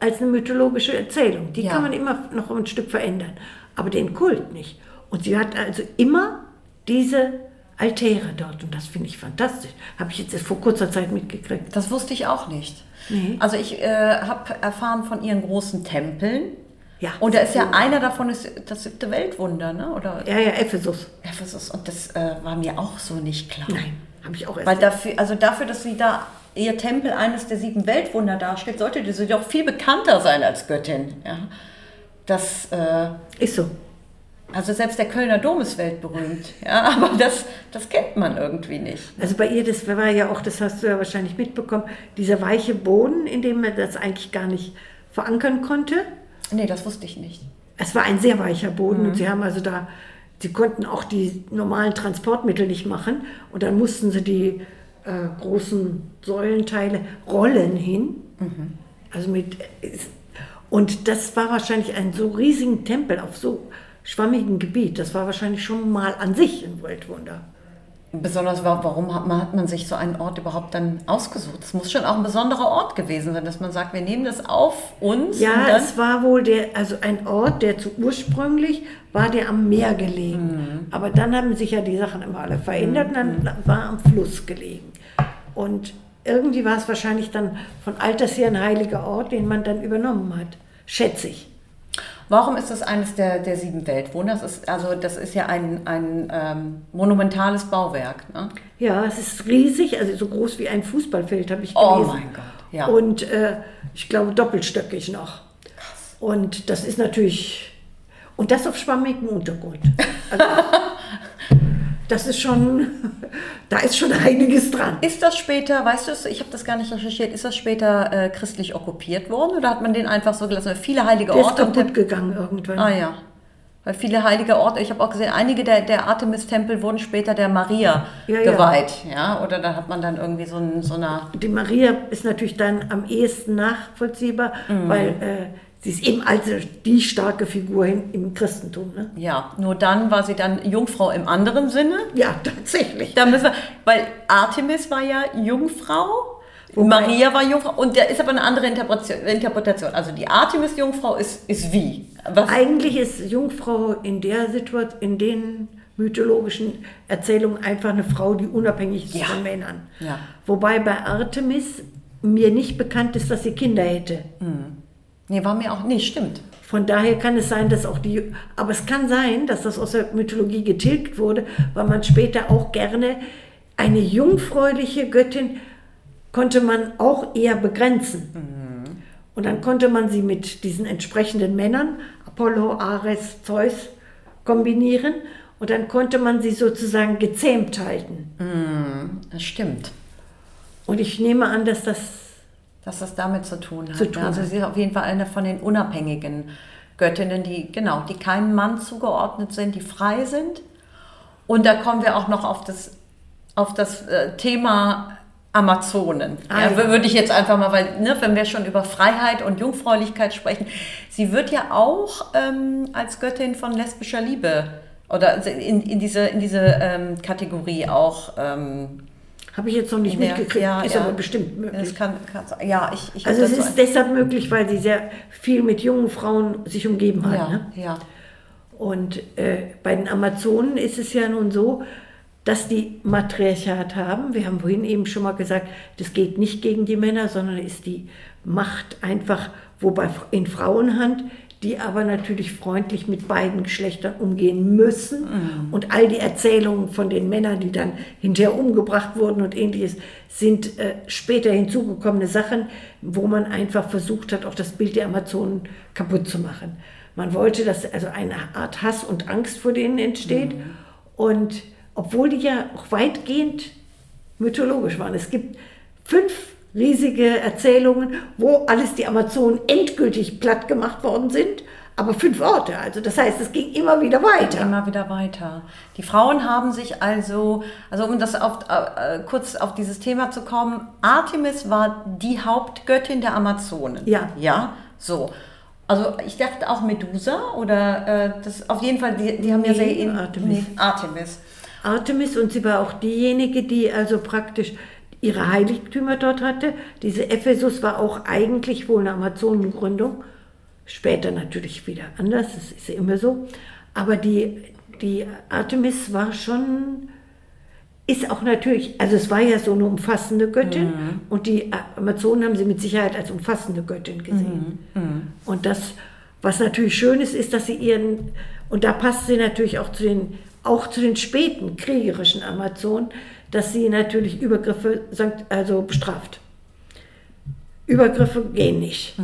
als eine mythologische Erzählung. Die Ja. kann man immer noch ein Stück verändern, aber den Kult nicht. Und sie hat also immer diese Altäre dort und das finde ich fantastisch. Habe ich jetzt vor kurzer Zeit mitgekriegt. das wusste ich auch nicht. Nee. Also ich äh, habe erfahren von ihren großen Tempeln. Ja. Und da ist ja einer davon ist das siebte Weltwunder, ne? Oder Ja, ja, Ephesus. Ephesus. Und das äh, war mir auch so nicht klar. Nein, habe ich auch erst. Weil dafür, also dafür, dass sie da ihr Tempel eines der sieben Weltwunder darstellt, sollte sie doch viel bekannter sein als Göttin. Ja? Das, äh, ist so. also selbst der Kölner Dom ist weltberühmt, ja, <laughs> aber das, das kennt man irgendwie nicht. Also bei ihr, das war ja auch, das hast du ja wahrscheinlich mitbekommen, dieser weiche Boden, in dem man das eigentlich gar nicht verankern konnte. Nee, das wusste ich nicht. Es war ein sehr weicher Boden und sie haben also da, sie konnten auch die normalen Transportmittel nicht machen und dann mussten sie die äh, großen Säulenteile rollen hin. Also mit, und das war wahrscheinlich ein so riesigen Tempel auf so schwammigem Gebiet. Das war wahrscheinlich schon mal an sich ein Weltwunder. Besonders wa- warum hat man, hat man sich so einen Ort überhaupt dann ausgesucht? Es muss schon auch ein besonderer Ort gewesen sein, dass man sagt, wir nehmen das auf uns. Ja, es war wohl der, also ein Ort, der zu ursprünglich war der am Meer gelegen. Aber dann haben sich ja die Sachen immer alle verändert und dann war am Fluss gelegen. Und irgendwie war es wahrscheinlich dann von alters her ein heiliger Ort, den man dann übernommen hat. Schätze ich. Warum ist das eines der, der sieben Weltwunder? Das ist, also das ist ja ein, ein ähm, monumentales Bauwerk. Ne? Ja, es ist riesig, also so groß wie ein Fußballfeld, habe ich Oh gelesen. mein Gott, ja. Und äh, ich glaube doppelstöckig noch. Und das ist natürlich, und das auf schwammigem Untergrund. <laughs> Also, das ist schon, <laughs> da ist schon einiges dran. Ist das später, weißt du ich habe das gar nicht recherchiert, ist das später äh, christlich okkupiert worden oder hat man den einfach so gelassen? Weil Viele heilige Der ist Orte und kaputt gegangen irgendwann. Ah ja. Weil viele heilige Orte, ich habe auch gesehen, einige der, der Artemis-Tempel wurden später der Maria Ja, ja. geweiht. Ja. Oder da hat man dann irgendwie so, ein, so eine. Die Maria ist natürlich dann am ehesten nachvollziehbar, Mhm. weil äh, sie ist eben also die starke Figur im, Christentum. Ne? Ja, nur dann war sie dann Jungfrau im anderen Sinne. Ja, tatsächlich. Da müssen wir, weil Artemis war ja Jungfrau. Wobei- Maria war Jungfrau und da ist aber eine andere Interpretation. Also die Artemis-Jungfrau ist, ist wie? Was? Eigentlich ist Jungfrau in der Situation, in den mythologischen Erzählungen einfach eine Frau, die unabhängig ist Ja. von Männern. Ja. Wobei bei Artemis mir nicht bekannt ist, dass sie Kinder hätte. Nee, war mir auch. Nee, stimmt. Von daher kann es sein, dass auch die, aber es kann sein, dass das aus der Mythologie getilgt wurde, weil man später auch gerne eine jungfräuliche Göttin konnte man auch eher begrenzen. Und dann konnte man sie mit diesen entsprechenden Männern, Apollo, Ares, Zeus, kombinieren und dann konnte man sie sozusagen gezähmt halten. Das stimmt. Und ich nehme an, dass das Dass das damit zu tun hat. Zu tun also sie ist auf jeden Fall eine von den unabhängigen Göttinnen, die genau, die keinem Mann zugeordnet sind, die frei sind. Und da kommen wir auch noch auf das, auf das äh, Thema Amazonen. Ah, ja, ja. Würde ich jetzt einfach mal, weil, ne, wenn wir schon über Freiheit und Jungfräulichkeit sprechen, sie wird ja auch ähm, als Göttin von lesbischer Liebe oder in, in diese, in diese ähm, Kategorie auch. Ähm, habe ich jetzt noch nicht Ja, mitgekriegt, ja, ist ja. aber bestimmt möglich. kann, kann ja, ich, ich Also es ist deshalb möglich, weil sie sehr viel mit jungen Frauen sich umgeben hat. ja, Ne? ja. Und äh, bei den Amazonen ist es ja nun so, dass die Matriarchat haben. Wir haben vorhin eben schon mal gesagt, das geht nicht gegen die Männer, sondern ist die Macht einfach, wobei in Frauenhand, die aber natürlich freundlich mit beiden Geschlechtern umgehen müssen. Und all die Erzählungen von den Männern, die dann hinterher umgebracht wurden und ähnliches, sind äh, später hinzugekommene Sachen, wo man einfach versucht hat, auch das Bild der Amazonen kaputt zu machen. Man wollte, dass also eine Art Hass und Angst vor denen entsteht. Und obwohl die ja auch weitgehend mythologisch waren. Es gibt fünf riesige Erzählungen, wo alles die Amazonen endgültig platt gemacht worden sind, aber fünf Orte. Also das heißt, es ging immer wieder weiter. Immer wieder weiter. Die Frauen haben sich also, also um das auf, äh, kurz auf dieses Thema zu kommen, Artemis war die Hauptgöttin der Amazonen. Ja. Ja, so. Also ich dachte auch Medusa oder äh, das auf jeden Fall, die, die haben ja Nee, sehr in, Artemis. Nee, Artemis. Artemis und sie war auch diejenige, die also praktisch ihre Heiligtümer dort hatte. Diese Ephesus war auch eigentlich wohl eine Amazonengründung. Später natürlich wieder anders, das ist ja immer so. Aber die, die Artemis war schon, ist auch natürlich, also es war ja so eine umfassende Göttin und die Amazonen haben sie mit Sicherheit als umfassende Göttin gesehen. Und das, was natürlich schön ist, ist, dass sie ihren, und da passt sie natürlich auch zu den, auch zu den späten kriegerischen Amazonen, dass sie natürlich Übergriffe also bestraft. Übergriffe gehen nicht.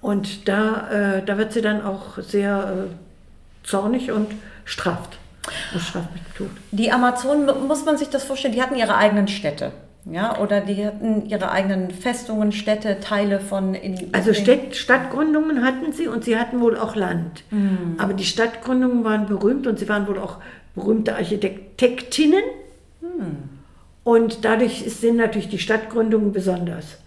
Und da, äh, da wird sie dann auch sehr äh, zornig und straft. Und straft mit Tod. Die Amazonen, mu- muss man sich das vorstellen, die hatten ihre eigenen Städte. Ja, oder die hatten ihre eigenen Festungen, Städte, Teile von. In, Also Städt, Stadtgründungen hatten sie und sie hatten wohl auch Land. Aber die Stadtgründungen waren berühmt und sie waren wohl auch berühmte Architektinnen. Und dadurch sind natürlich die Stadtgründungen besonders.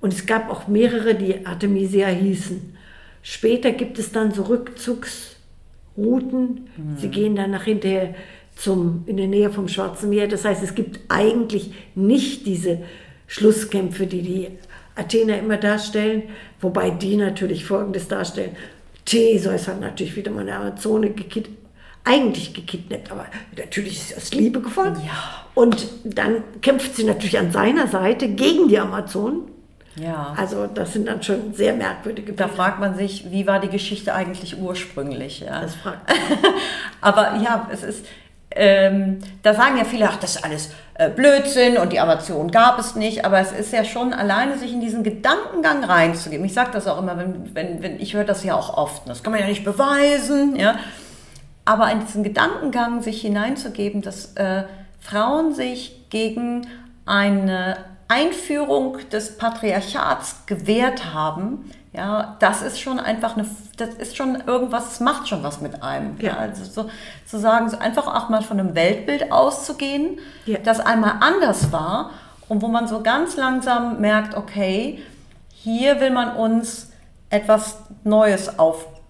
Und es gab auch mehrere, die Artemisia hießen. Später gibt es dann so Rückzugsrouten. Sie gehen dann nach hinterher zum, in der Nähe vom Schwarzen Meer. Das heißt, es gibt eigentlich nicht diese Schlusskämpfe, die die Athener immer darstellen, wobei die natürlich Folgendes darstellen. Theseus hat natürlich wieder mal eine Amazone gekidnappt, eigentlich gekidnappt, aber natürlich ist aus Liebe gefolgt. Ja. Und dann kämpft sie natürlich an seiner Seite gegen die Amazonen. Ja. Also das sind dann schon sehr merkwürdige Da Bilder. fragt man sich, wie war die Geschichte eigentlich ursprünglich? Ja? Das fragt <laughs> Aber ja, es ist, ähm, da sagen ja viele, ach, das ist alles äh, Blödsinn und die Amazon gab es nicht. Aber es ist ja schon alleine, sich in diesen Gedankengang reinzugeben. Ich sage das auch immer, wenn, wenn, wenn ich höre das ja auch oft. Das kann man ja nicht beweisen. Ja? Aber in diesen Gedankengang sich hineinzugeben, dass äh, Frauen sich gegen eine Einführung des Patriarchats gewehrt haben, ja, das ist schon einfach eine, das ist schon irgendwas, das macht schon was mit einem. Ja. Ja. also so, zu sagen, so einfach auch mal von einem Weltbild auszugehen, Ja. das einmal anders war und wo man so ganz langsam merkt, okay, hier will man uns etwas Neues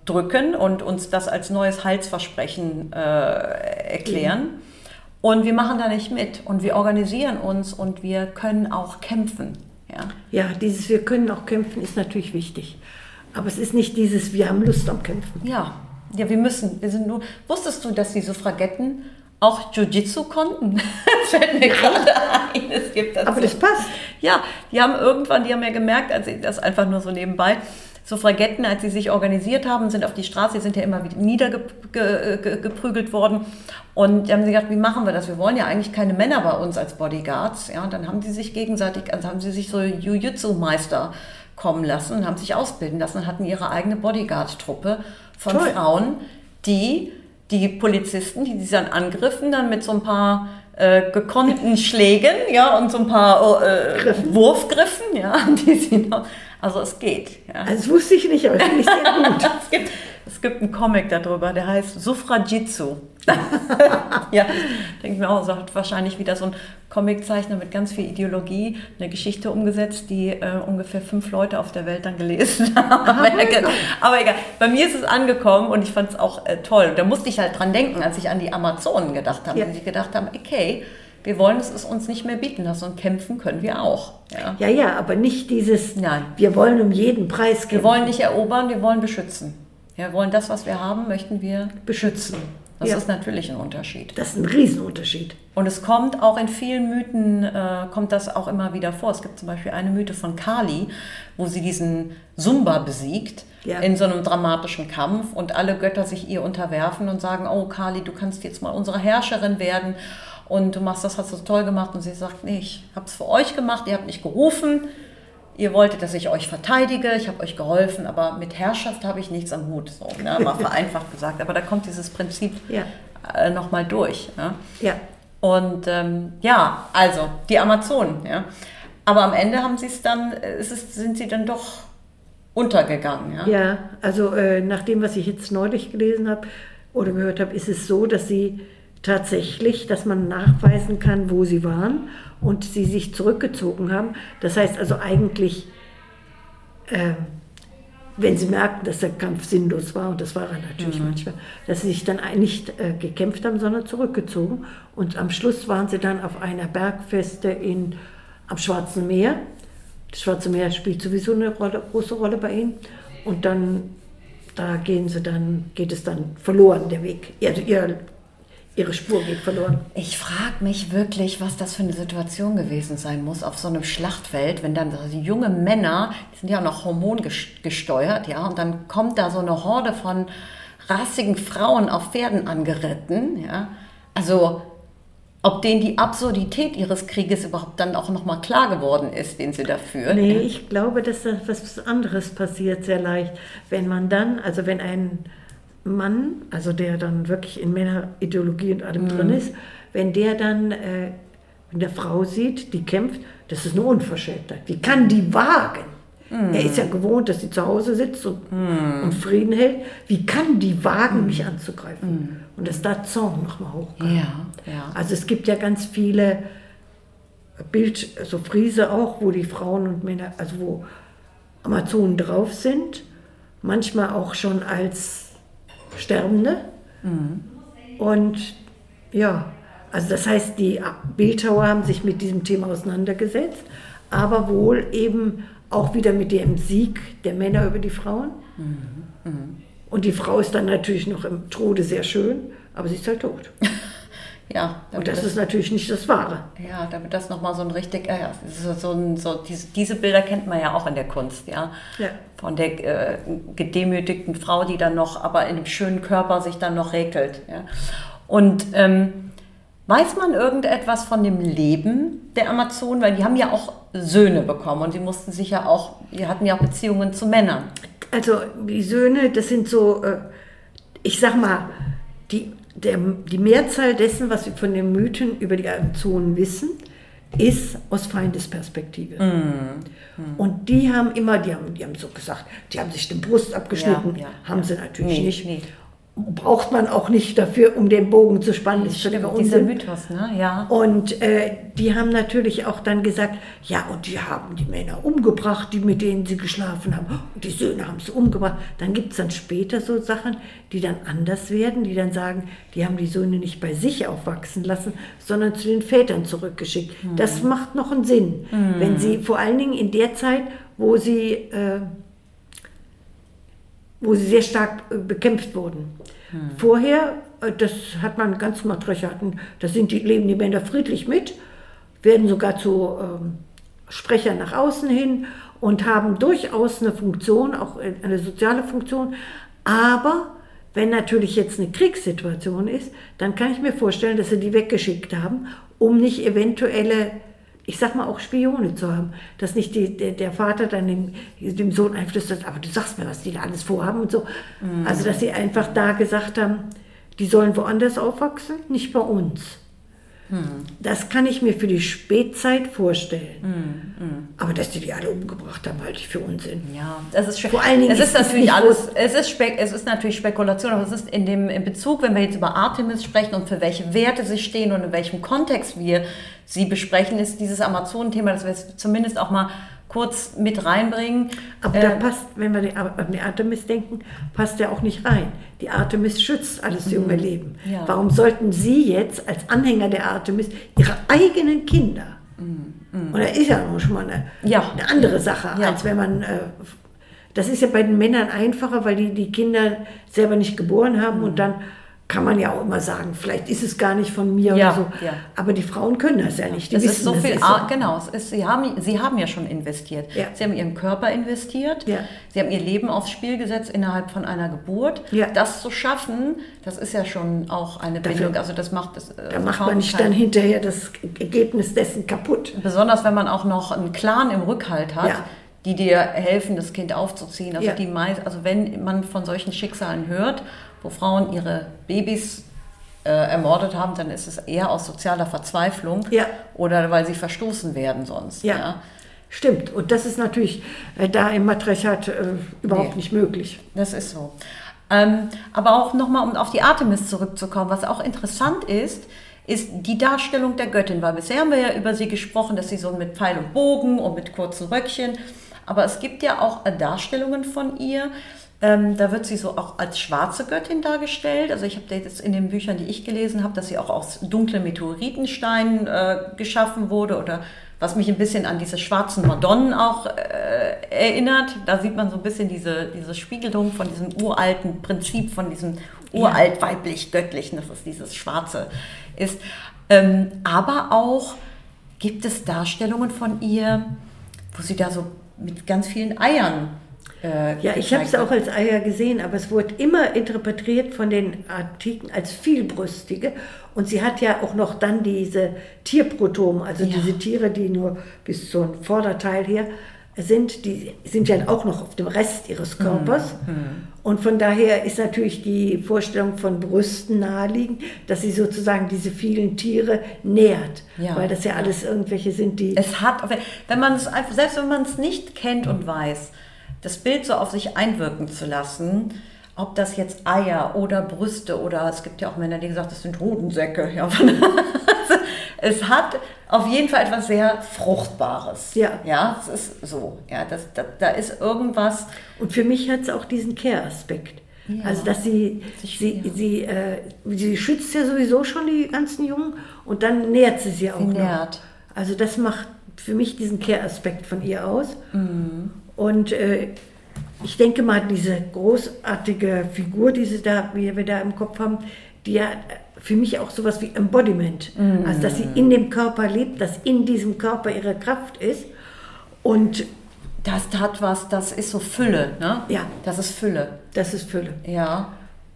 aufdrücken und uns das als neues Heilsversprechen äh, erklären. Und wir machen da nicht mit und wir organisieren uns und wir können auch kämpfen. Ja. Ja, dieses Wir können auch kämpfen ist natürlich wichtig. Aber es ist nicht dieses Wir haben Lust am Kämpfen. Ja, ja, wir müssen. Wir sind nur. Wusstest du, dass die Suffragetten auch Jiu-Jitsu konnten? <laughs> Das fällt mir gerade ein. Es gibt das. Aber das passt. Ja, die haben irgendwann, die haben ja gemerkt, als sie das einfach nur so nebenbei. Suffragetten, als sie sich organisiert haben, sind auf die Straße, sind ja immer wieder niedergeprügelt worden. Und die haben sie gedacht, wie machen wir das? Wir wollen ja eigentlich keine Männer bei uns als Bodyguards. Ja, und dann haben sie sich gegenseitig, also haben sie sich so Jiu-Jitsu-Meister kommen lassen und haben sich ausbilden lassen und hatten ihre eigene Bodyguard-Truppe von Toll. Frauen, die die Polizisten, die sie dann angriffen, dann mit so ein paar äh, gekonnten <laughs> Schlägen, ja, und so ein paar äh, Wurfgriffen, ja, <laughs> die sie noch, also es geht, ja. Also das wusste ich nicht, aber finde ich sehr gut. <laughs> es, gibt, es gibt einen Comic darüber, der heißt Suffragitsu. <laughs> ja, denke mir auch, so hat wahrscheinlich wieder so ein Comiczeichner mit ganz viel Ideologie eine Geschichte umgesetzt, die äh, ungefähr fünf Leute auf der Welt dann gelesen <laughs> haben. Aber, egal. Aber egal, bei mir ist es angekommen und ich fand es auch äh, toll. Und da musste ich halt dran denken, als ich an die Amazonen gedacht habe, Ja. ich gedacht habe, okay, wir wollen es es uns nicht mehr bieten lassen und kämpfen können wir auch. Ja. Ja, ja, aber nicht dieses Nein. Wir wollen um jeden Preis kämpfen. Wir wollen nicht erobern, wir wollen beschützen. Wir wollen das, was wir haben, möchten wir beschützen. Das Ja. ist natürlich ein Unterschied. Das ist ein Riesenunterschied. Und es kommt auch in vielen Mythen, äh, kommt das auch immer wieder vor. Es gibt zum Beispiel eine Mythe von Kali, wo sie diesen Sumba besiegt Ja. in so einem dramatischen Kampf und alle Götter sich ihr unterwerfen und sagen, oh Kali, du kannst jetzt mal unsere Herrscherin werden und du machst das, hast du toll gemacht. Und sie sagt, nee, ich habe es für euch gemacht, ihr habt mich gerufen, ihr wolltet, dass ich euch verteidige, ich habe euch geholfen, aber mit Herrschaft habe ich nichts am Hut. So, ne? Mal vereinfacht gesagt. Aber da kommt dieses Prinzip Ja. äh, nochmal durch. Ne? Ja. Und ähm, ja, also die Amazonen. Ja. Aber am Ende haben sie es dann, äh, ist es, sind sie dann doch untergegangen. Ja. Ja, also äh, nach dem, was ich jetzt neulich gelesen habe oder gehört habe, ist es so, dass sie tatsächlich, dass man nachweisen kann, wo sie waren und sie sich zurückgezogen haben. Das heißt also eigentlich, äh, wenn sie merkten, dass der Kampf sinnlos war, und das war er natürlich manchmal, dass sie sich dann nicht äh, gekämpft haben, sondern zurückgezogen. Und am Schluss waren sie dann auf einer Bergfeste in, am Schwarzen Meer. Das Schwarze Meer spielt sowieso eine Rolle, große Rolle bei ihnen. Und dann, da gehen sie dann, geht es dann verloren, der Weg. Also ihr, ihre Spur geht verloren. Ich frage mich wirklich, was das für eine Situation gewesen sein muss auf so einem Schlachtfeld, wenn dann so junge Männer, die sind ja auch noch hormongesteuert, ja, und dann kommt da so eine Horde von rassigen Frauen auf Pferden angeritten, ja. Also ob denen die Absurdität ihres Krieges überhaupt dann auch nochmal klar geworden ist, den sie da führen. Nee, ich glaube, dass da was anderes passiert sehr leicht. Wenn man dann, also wenn ein Mann, also der dann wirklich in Männerideologie und allem drin ist, wenn der dann äh, eine Frau sieht, die kämpft, das ist eine Unverschämtheit. Wie kann die wagen? Er ist ja gewohnt, dass sie zu Hause sitzt und, und Frieden hält. Wie kann die wagen, mich anzugreifen? Und dass da Zorn nochmal hochkommt. Ja, ja. Also es gibt ja ganz viele Bild, also Friese auch, wo die Frauen und Männer, also wo Amazonen drauf sind, manchmal auch schon als Sterbende. Und ja, also das heißt, die Bildhauer haben sich mit diesem Thema auseinandergesetzt, aber wohl eben auch wieder mit dem Sieg der Männer über die Frauen. Und die Frau ist dann natürlich noch im Tode sehr schön, aber sie ist halt tot. <laughs> Ja, Und das, ist natürlich nicht das Wahre. Ja, damit das nochmal so ein richtig, äh, so, so, ein, so diese, diese Bilder kennt man ja auch in der Kunst, ja. Ja. Von der äh, gedemütigten Frau, die dann noch, aber in einem schönen Körper sich dann noch regelt. Ja. Und ähm, weiß man irgendetwas von dem Leben der Amazonen? Weil die haben ja auch Söhne bekommen und die mussten sich ja auch, die hatten ja auch Beziehungen zu Männern. Also die Söhne, das sind so, äh, ich sag mal, die, der, die Mehrzahl dessen, was wir von den Mythen über die Amazonen wissen, ist aus Feindesperspektive. Und die haben immer, die haben, die haben so gesagt, die haben sich die Brust abgeschnitten, Ja, ja, haben ja. sie natürlich Nee, nicht. nee. Braucht man auch nicht dafür, um den Bogen zu spannen, ist völliger Dieser Unsinn. Mythos, ne? Ja. Und äh, die haben natürlich auch dann gesagt, ja, und die haben die Männer umgebracht, die mit denen sie geschlafen haben. Und die Söhne haben sie umgebracht. Dann gibt es dann später so Sachen, die dann anders werden, die dann sagen, die haben die Söhne nicht bei sich aufwachsen lassen, sondern zu den Vätern zurückgeschickt. Das macht noch einen Sinn, wenn sie vor allen Dingen in der Zeit, wo sie... Äh, wo sie sehr stark äh, bekämpft wurden. Vorher, äh, das hat man ganz Matriarchaten, da sind die, leben die Männer friedlich mit, werden sogar zu ähm, Sprechern nach außen hin und haben durchaus eine Funktion, auch eine soziale Funktion. Aber wenn natürlich jetzt eine Kriegssituation ist, dann kann ich mir vorstellen, dass sie die weggeschickt haben, um nicht eventuelle ich sag mal auch Spione zu haben, dass nicht die, der, der Vater dann dem, dem Sohn einflüstert, aber du sagst mir, was die da alles vorhaben und so. Also dass sie einfach da gesagt haben, die sollen woanders aufwachsen, nicht bei uns. Das kann ich mir für die Spätzeit vorstellen. Aber dass die die alle umgebracht haben, halte ich für Unsinn. Ja, das ist schön. Vor allen Dingen es ist, ist es natürlich alles, es ist, es ist natürlich Spekulation, aber es ist in dem in Bezug, wenn wir jetzt über Artemis sprechen und für welche Werte sie stehen und in welchem Kontext wir sie besprechen, ist dieses Amazonenthema, das wir jetzt zumindest auch mal kurz mit reinbringen. Aber da passt, wenn wir an die Artemis denken, passt ja auch nicht rein. Die Artemis schützt alles junge Leben. Ja. Warum sollten Sie jetzt als Anhänger der Artemis Ihre eigenen Kinder, und da ist ja nun schon mal eine, Ja. eine andere Sache, Ja. als wenn man, äh, das ist ja bei den Männern einfacher, weil die die Kinder selber nicht geboren haben Mhm. und dann kann man ja auch immer sagen, vielleicht ist es gar nicht von mir Ja, oder so. ja. Aber die Frauen können das ja nicht. Die Es ist wissen, so das viel, ist Ar- genau, es ist, sie, haben, sie haben ja schon investiert. Ja. Sie haben ihren Körper investiert, Ja. sie haben ihr Leben aufs Spiel gesetzt innerhalb von einer Geburt. Das zu schaffen, das ist ja schon auch eine Dafür- Bindung. Also das macht das. Da macht man nicht dann hinterher das Ergebnis dessen kaputt. Besonders wenn man auch noch einen Clan im Rückhalt hat, die dir helfen, das Kind aufzuziehen. Also Ja. die meist, also wenn man von solchen Schicksalen hört, wo Frauen ihre Babys äh, ermordet haben, dann ist es eher aus sozialer Verzweiflung Ja. oder weil sie verstoßen werden sonst. Ja. Stimmt. Und das ist natürlich äh, da im Matriarchat äh, überhaupt Nee. nicht möglich. Das ist so. Ähm, aber auch nochmal, um auf die Artemis zurückzukommen, was auch interessant ist, ist die Darstellung der Göttin, weil bisher haben wir ja über sie gesprochen, dass sie so mit Pfeil und Bogen und mit kurzen Röckchen, aber es gibt ja auch äh, Darstellungen von ihr, ähm, da wird sie so auch als schwarze Göttin dargestellt. Also ich habe jetzt in den Büchern, die ich gelesen habe, dass sie auch aus dunklen Meteoritensteinen äh, geschaffen wurde oder was mich ein bisschen an diese schwarzen Madonnen auch äh, erinnert. Da sieht man so ein bisschen diese, diese Spiegelung von diesem uralten Prinzip, von diesem uralt weiblich-göttlichen, dass es dieses Schwarze ist. Ähm, aber auch gibt es Darstellungen von ihr, wo sie da so mit ganz vielen Eiern. Äh, Ja, ich habe es auch als Eier gesehen, aber es wurde immer interpretiert von den Antiken als vielbrüstige. Und sie hat ja auch noch dann diese Tierprotomen, also Ja. diese Tiere, die nur bis zum Vorderteil her sind, die sind ja auch noch auf dem Rest ihres Körpers. Mhm. Und von daher ist natürlich die Vorstellung von Brüsten naheliegend, dass sie sozusagen diese vielen Tiere nährt. Ja. Weil das ja alles irgendwelche sind, die... Es hat, wenn man es einfach, selbst wenn man es nicht kennt und weiß, das Bild so auf sich einwirken zu lassen, ob das jetzt Eier oder Brüste oder es gibt ja auch Männer, die gesagt, das sind Hodensäcke. Ja, <laughs> es hat auf jeden Fall etwas sehr Fruchtbares. Ja. Ja, es ist so. Ja, das, da, da ist irgendwas. Und für mich hat es auch diesen Care-Aspekt. Ja. Also, dass sie, Sich- sie, ja. sie, äh, sie schützt ja sowieso schon die ganzen Jungen und dann nährt sie sie auch noch. nährt. Also, das macht für mich diesen Care-Aspekt von ihr aus. Mhm. Und äh, ich denke mal, diese großartige Figur, die sie da, wie wir da im Kopf haben, die ja für mich auch sowas wie Embodiment. Also, dass sie in dem Körper lebt, dass in diesem Körper ihre Kraft ist. Und Das hat was, das ist so Fülle, ne? Ja. Das ist Fülle. das ist Fülle. Ja.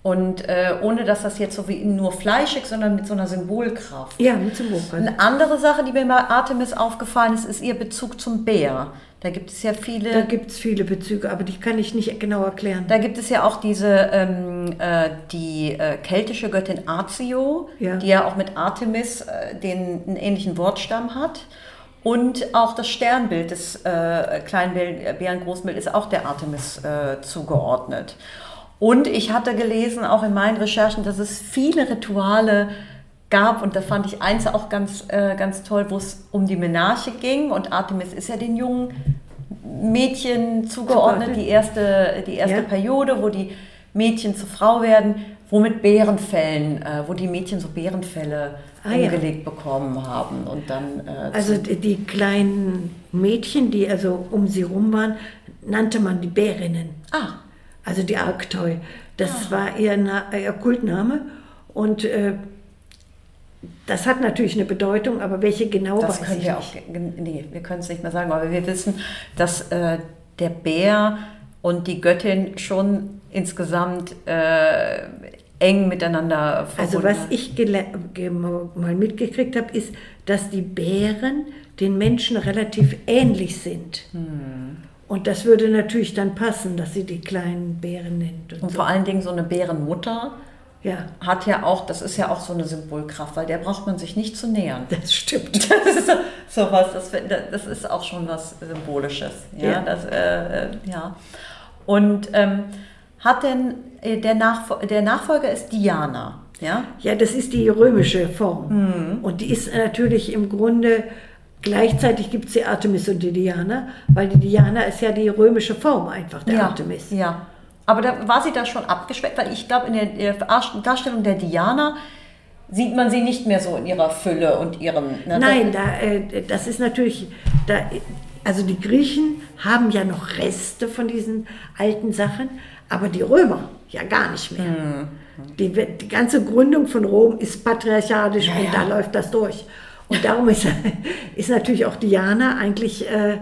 Und äh, ohne dass das jetzt so wie nur fleischig, sondern mit so einer Symbolkraft. Ja, mit Symbol. Eine andere Sache, die mir bei Artemis aufgefallen ist, ist ihr Bezug zum Bär. Da gibt es ja viele. Da gibt es viele Bezüge, aber die kann ich nicht genau erklären. Da gibt es ja auch diese, ähm, äh, die äh, keltische Göttin Azio, Ja. die ja auch mit Artemis äh, den, einen ähnlichen Wortstamm hat. Und auch das Sternbild des äh, kleinen Bären- Bärengroßbild ist auch der Artemis äh, zugeordnet. Und ich hatte gelesen, auch in meinen Recherchen, dass es viele Rituale gab und da fand ich eins auch ganz, äh, ganz toll, wo es um die Menarche ging und Artemis ist ja den jungen Mädchen zugeordnet, die erste, die erste Ja. Periode, wo die Mädchen zur Frau werden, wo mit Bärenfällen, äh, wo die Mädchen so Bärenfälle Ah, ja. bekommen haben und dann äh, Also die kleinen Mädchen, die also um sie rum waren, nannte man die Bärinnen. ah, Also die Arktoi. Das war ihr, Na ihr Kultname. Und äh, das hat natürlich eine Bedeutung, aber welche genau das weiß können ich wir nicht. auch, nee, wir können es nicht mehr sagen, aber wir wissen, dass äh, der Bär und die Göttin schon insgesamt äh, eng miteinander verbunden Also was ich mal mitgekriegt habe, ist, dass die Bären den Menschen relativ ähnlich sind. Hm. Und das würde natürlich dann passen, dass sie die kleinen Bären nennt. Und Und so. vor allen Dingen so eine Bärenmutter Ja, hat ja auch, das ist ja auch so eine Symbolkraft, weil der braucht man sich nicht zu nähern. das stimmt. <laughs> Das ist so, was, das, das ist auch schon was Symbolisches. Ja, Ja. Das, äh, äh, ja. Und ähm, hat denn äh, der, Nachfol der Nachfolger ist Diana, ja? Ja, das ist die römische Form. Mhm. Und die ist natürlich im Grunde, gleichzeitig gibt es die Artemis und die Diana, weil die Diana ist ja die römische Form einfach, der ja. Artemis. Ja. Aber da war sie da schon abgeschwächt, weil ich glaube, in der, der Darstellung der Diana sieht man sie nicht mehr so in ihrer Fülle und ihrem. ne, Nein, da, äh, das ist natürlich, da, also die Griechen haben ja noch Reste von diesen alten Sachen, aber die Römer ja gar nicht mehr. Hm. Die, die ganze Gründung von Rom ist patriarchalisch und da läuft das durch. Und darum ist, <laughs> ist natürlich auch Diana eigentlich äh,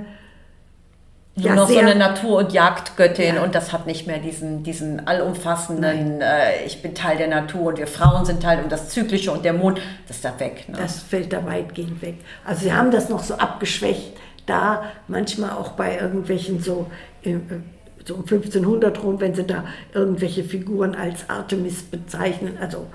Nur ja, noch so eine Natur- und Jagdgöttin Ja. und das hat nicht mehr diesen, diesen allumfassenden, äh, ich bin Teil der Natur und wir Frauen sind Teil und das Zyklische und der Mond, das ist da weg. Ne? Das fällt da weitgehend weg. Also sie haben das noch so abgeschwächt, da manchmal auch bei irgendwelchen so, äh, so um 1500 rum, wenn sie da irgendwelche Figuren als Artemis bezeichnen. Also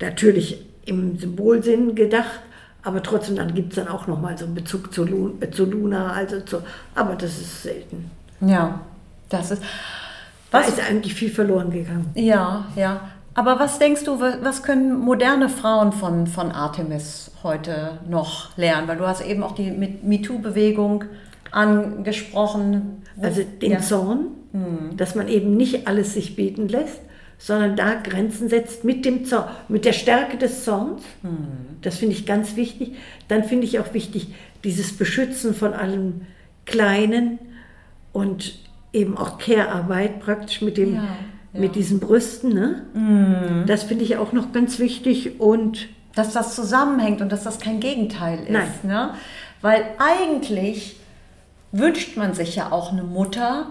natürlich im Symbolsinn gedacht, aber trotzdem dann gibt es dann auch nochmal so einen Bezug zu, Lu äh, zu Luna, also zu, aber das ist selten. ja, das ist. Da Was, ist eigentlich viel verloren gegangen. ja, ja. Aber was denkst du, wa- was können moderne Frauen von, von Artemis heute noch lernen? Weil du hast eben auch die MeToo-Bewegung angesprochen. Also den ja. Zorn, dass man eben nicht alles sich bieten lässt, sondern da Grenzen setzt mit dem Zorn, mit der Stärke des Zorns. Das finde ich ganz wichtig. Dann finde ich auch wichtig dieses Beschützen von allem Kleinen und eben auch Care-Arbeit praktisch mit, dem, Ja, ja. mit diesen Brüsten. Ne? Das finde ich auch noch ganz wichtig und dass das zusammenhängt und dass das kein Gegenteil ist. Nein. Ne? Weil eigentlich wünscht man sich ja auch eine Mutter,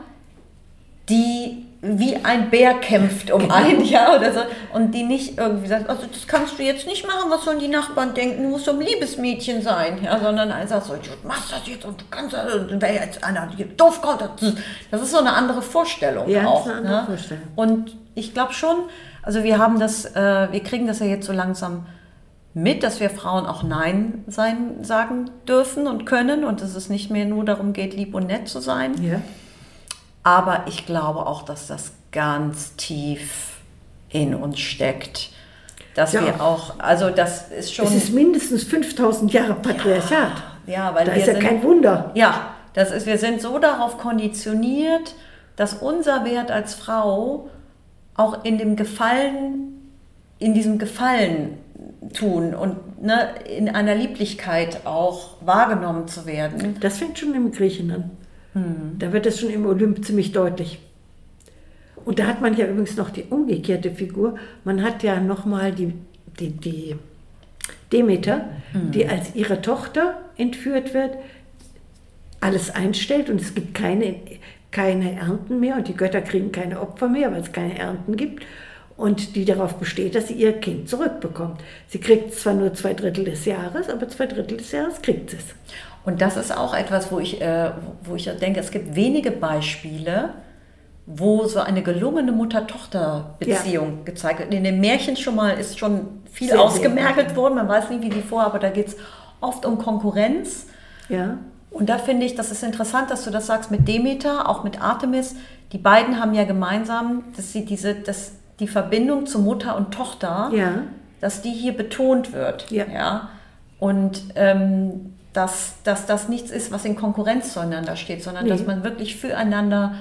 die wie ein Bär kämpft um einen, ja, oder so, und die nicht irgendwie sagt, also das kannst du jetzt nicht machen, was sollen die Nachbarn denken, du musst so ein Liebesmädchen sein, ja, sondern einfach so, du machst das jetzt und du kannst das, und wer jetzt einer die doof kommt, das ist- das ist so eine andere Vorstellung Ja, das auch. ist eine andere ne? Vorstellung. Und ich glaube schon, also wir haben das, äh, wir kriegen das ja jetzt so langsam mit, dass wir Frauen auch Nein sein, sagen dürfen und können und dass es nicht mehr nur darum geht, lieb und nett zu sein. ja, Aber ich glaube auch, dass das ganz tief in uns steckt. Dass Ja. wir auch, also das ist schon. es ist mindestens 5000 Jahre Patriarchat. ja, weil da wir ist ja sind, kein Wunder. Ja, das ist, wir sind so darauf konditioniert, dass unser Wert als Frau auch in dem Gefallen, in diesem Gefallen tun und ne, in einer Lieblichkeit auch wahrgenommen zu werden. Das fängt schon im Griechen an. Hm. Da wird es schon im Olymp ziemlich deutlich. Und da hat man ja übrigens noch die umgekehrte Figur. Man hat ja nochmal die die, die Demeter, die als ihre Tochter entführt wird, alles einstellt und es gibt keine, keine Ernten mehr und die Götter kriegen keine Opfer mehr, weil es keine Ernten gibt und die darauf besteht, dass sie ihr Kind zurückbekommt. Sie kriegt zwar nur zwei Drittel des Jahres, aber zwei Drittel des Jahres kriegt sie es. Und das ist auch etwas, wo ich, äh, wo ich denke, es gibt wenige Beispiele, wo so eine gelungene Mutter-Tochter-Beziehung Ja. gezeigt wird. In den Märchen schon mal ist schon viel Sehr, sehr ausgemergelt gut. worden, man weiß nicht, wie die vor, aber da geht es oft um Konkurrenz. Ja, Und da finde ich, das ist interessant, dass du das sagst mit Demeter, auch mit Artemis. Die beiden haben ja gemeinsam, dass sie diese, dass die Verbindung zu Mutter und Tochter, ja, dass die hier betont wird. Ja. Und ähm, dass, dass das nichts ist, was in Konkurrenz zueinander steht, sondern Nee. dass man wirklich füreinander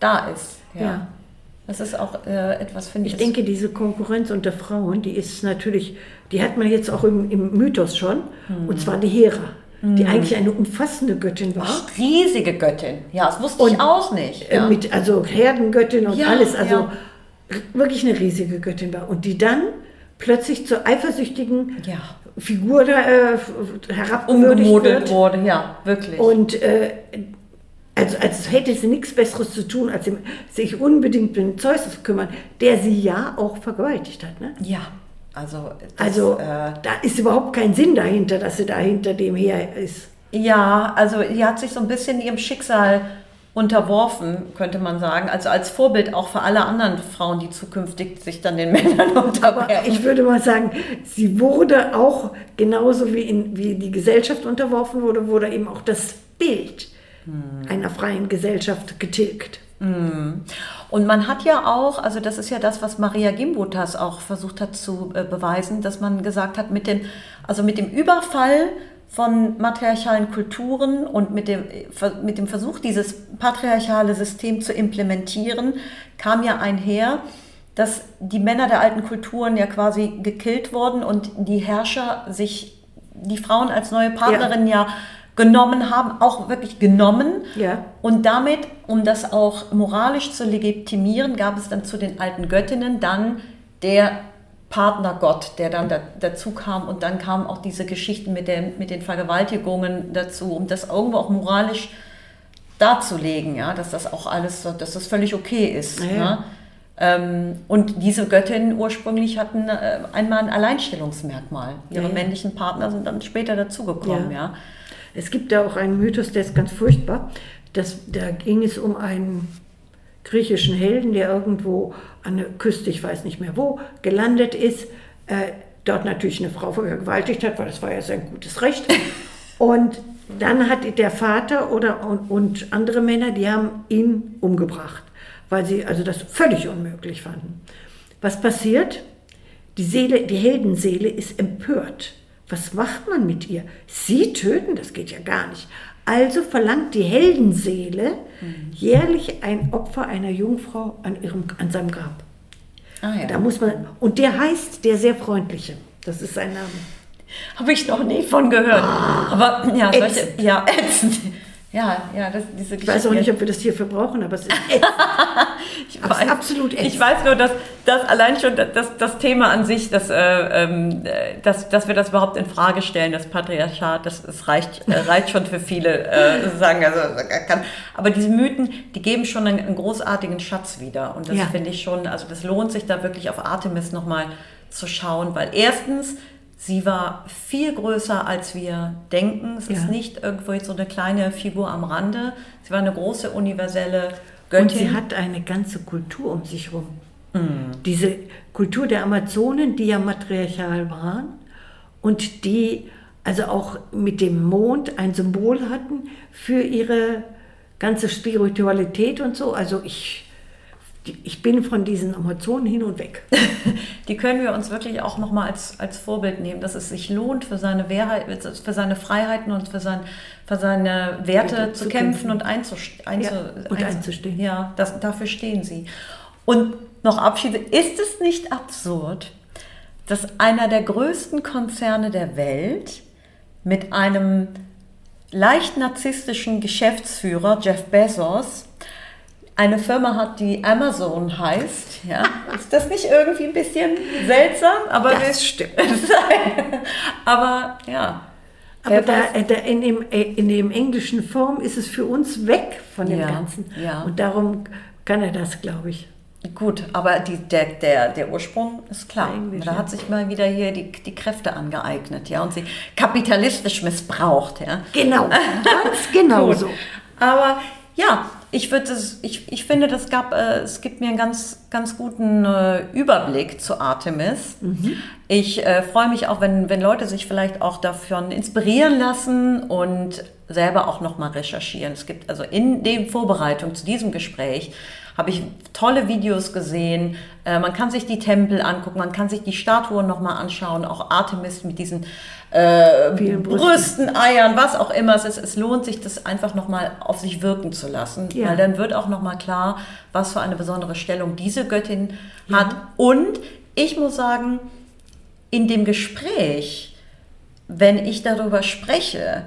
da ist. Ja. Das ist auch äh, etwas, finde ich. Ich denke, diese Konkurrenz unter Frauen, die ist natürlich, die hat man jetzt auch im, im Mythos schon, Hm. und zwar die Hera, die eigentlich eine umfassende Göttin war. Ach, riesige Göttin. Ja, das wusste ich Und, auch nicht. Äh, Ja. mit, also Herdengöttin und Ja, alles, also ja. wirklich eine riesige Göttin war. Und die dann plötzlich zur eifersüchtigen ja. Figur da äh, wird. wurde, ja, wirklich. Und äh, also als hätte sie nichts Besseres zu tun, als sich unbedingt um Zeus zu kümmern, der sie ja auch vergewaltigt hat. Ne? ja, also. Das, Also äh, da ist überhaupt kein Sinn dahinter, dass sie da hinter dem her ist. Ja, also die hat sich so ein bisschen ihrem Schicksal unterworfen, könnte man sagen. Also als Vorbild auch für alle anderen Frauen, die zukünftig sich dann den <laughs> Männern Aber unterwerfen. ich würde mal sagen, sie wurde auch genauso wie, in, wie die Gesellschaft unterworfen wurde, wurde eben auch das Bild einer freien Gesellschaft getilgt. Und man hat ja auch, also das ist ja das, was Maria Gimbutas auch versucht hat zu äh, beweisen, dass man gesagt hat, mit, den, also mit dem Überfall von matriarchalen Kulturen und mit dem, mit dem Versuch, dieses patriarchale System zu implementieren, kam ja einher, dass die Männer der alten Kulturen ja quasi gekillt wurden und die Herrscher sich die Frauen als neue Partnerin ja, genommen haben, auch wirklich genommen. Ja. Und damit, um das auch moralisch zu legitimieren, gab es dann zu den alten Göttinnen dann der Partnergott, der dann da, dazu kam. Und dann kamen auch diese Geschichten mit den, mit den Vergewaltigungen dazu, um das irgendwo auch moralisch darzulegen, ja, dass das auch alles, so, dass das völlig okay ist. Ja. Ne? Ähm, und diese Göttinnen ursprünglich hatten äh, einmal ein Alleinstellungsmerkmal. Ihre Ja, ja. männlichen Partner sind dann später dazugekommen, Ja. ja. Es gibt da auch einen Mythos, der ist ganz furchtbar. Das, da ging es um einen griechischen Helden, der irgendwo an der Küste, ich weiß nicht mehr wo, gelandet ist, äh, dort natürlich eine Frau vergewaltigt hat, weil das war ja sein gutes Recht. <laughs> Und dann hat der Vater oder und, und andere Männer, die haben ihn umgebracht, weil sie also das völlig unmöglich fanden. Was passiert? Die Seele, die Heldenseele ist empört. Was macht man mit ihr? Sie töten, das geht ja gar nicht. Also verlangt die Heldenseele jährlich ein Opfer einer Jungfrau an, ihrem, an seinem Grab. Ah, ja. Da muss man, und der heißt der sehr freundliche. Das ist sein Name. Habe ich noch nie von gehört. Aber ja, solche, ätzend. ja, ätzend. Ja, ja, das, diese Ich weiß auch nicht, ob wir das hierfür brauchen, aber es ist <laughs> ich es ist absolut Ich ätzend. weiß nur, dass das allein schon das, das Thema an sich, dass, äh, ähm, äh, dass, dass wir das überhaupt in Frage stellen, das Patriarchat, das, das reicht, äh, reicht schon für viele, äh, sagen, also, kann. aber diese Mythen, die geben schon einen, einen großartigen Schatz wieder. Und das Ja. finde ich schon, also das lohnt sich da wirklich auf Artemis nochmal zu schauen, weil erstens, sie war viel größer, als wir denken. Es ist Ja. nicht irgendwo jetzt so eine kleine Figur am Rande. Sie war eine große universelle Göttin. Und sie hat eine ganze Kultur um sich herum. Diese Kultur der Amazonen, die ja matriarchal waren und die also auch mit dem Mond ein Symbol hatten für ihre ganze Spiritualität und so. Also ich, ich bin von diesen Amazonen hin und weg. <laughs> Die können wir uns wirklich auch nochmal als, als Vorbild nehmen, dass es sich lohnt, für seine, Wehrheit, für seine Freiheiten und für, sein, für seine Werte zu, zu kämpfen, kämpfen. und einzust- einzu, Ja, und einzustehen. Ja, das, dafür stehen sie. Und noch Abschiede. Ist es nicht absurd, dass einer der größten Konzerne der Welt mit einem leicht narzisstischen Geschäftsführer, Jeff Bezos, eine Firma hat, die Amazon heißt. Ja? Ist das nicht irgendwie ein bisschen seltsam? Aber Das stimmt. <laughs> aber ja. Aber da, äh, da in, dem, äh, in dem englischen Form ist es für uns weg von dem Ja, Ganzen. ja. Und darum kann er das, glaube ich. Gut, aber die, der, der, der Ursprung ist klar. Englisch, da hat sich mal wieder hier die, die Kräfte angeeignet, ja, und sie kapitalistisch missbraucht, ja. Genau, ganz <laughs> genau so. Aber ja, ich würde ich, ich finde, das gab, äh, es gibt mir einen ganz, ganz guten äh, Überblick zu Artemis. Ich äh, freue mich auch, wenn, wenn Leute sich vielleicht auch davon inspirieren lassen und selber auch nochmal recherchieren. Es gibt also in der Vorbereitung zu diesem Gespräch habe ich tolle Videos gesehen. Äh, man kann sich die Tempel angucken, man kann sich die Statuen nochmal anschauen, auch Artemis mit diesen äh, Brüsten. Brüsten, Eiern, was auch immer es ist. Es lohnt sich, das einfach nochmal auf sich wirken zu lassen, Ja. weil dann wird auch nochmal klar, was für eine besondere Stellung diese Göttin hat. Und ich muss sagen, in dem Gespräch, wenn ich darüber spreche,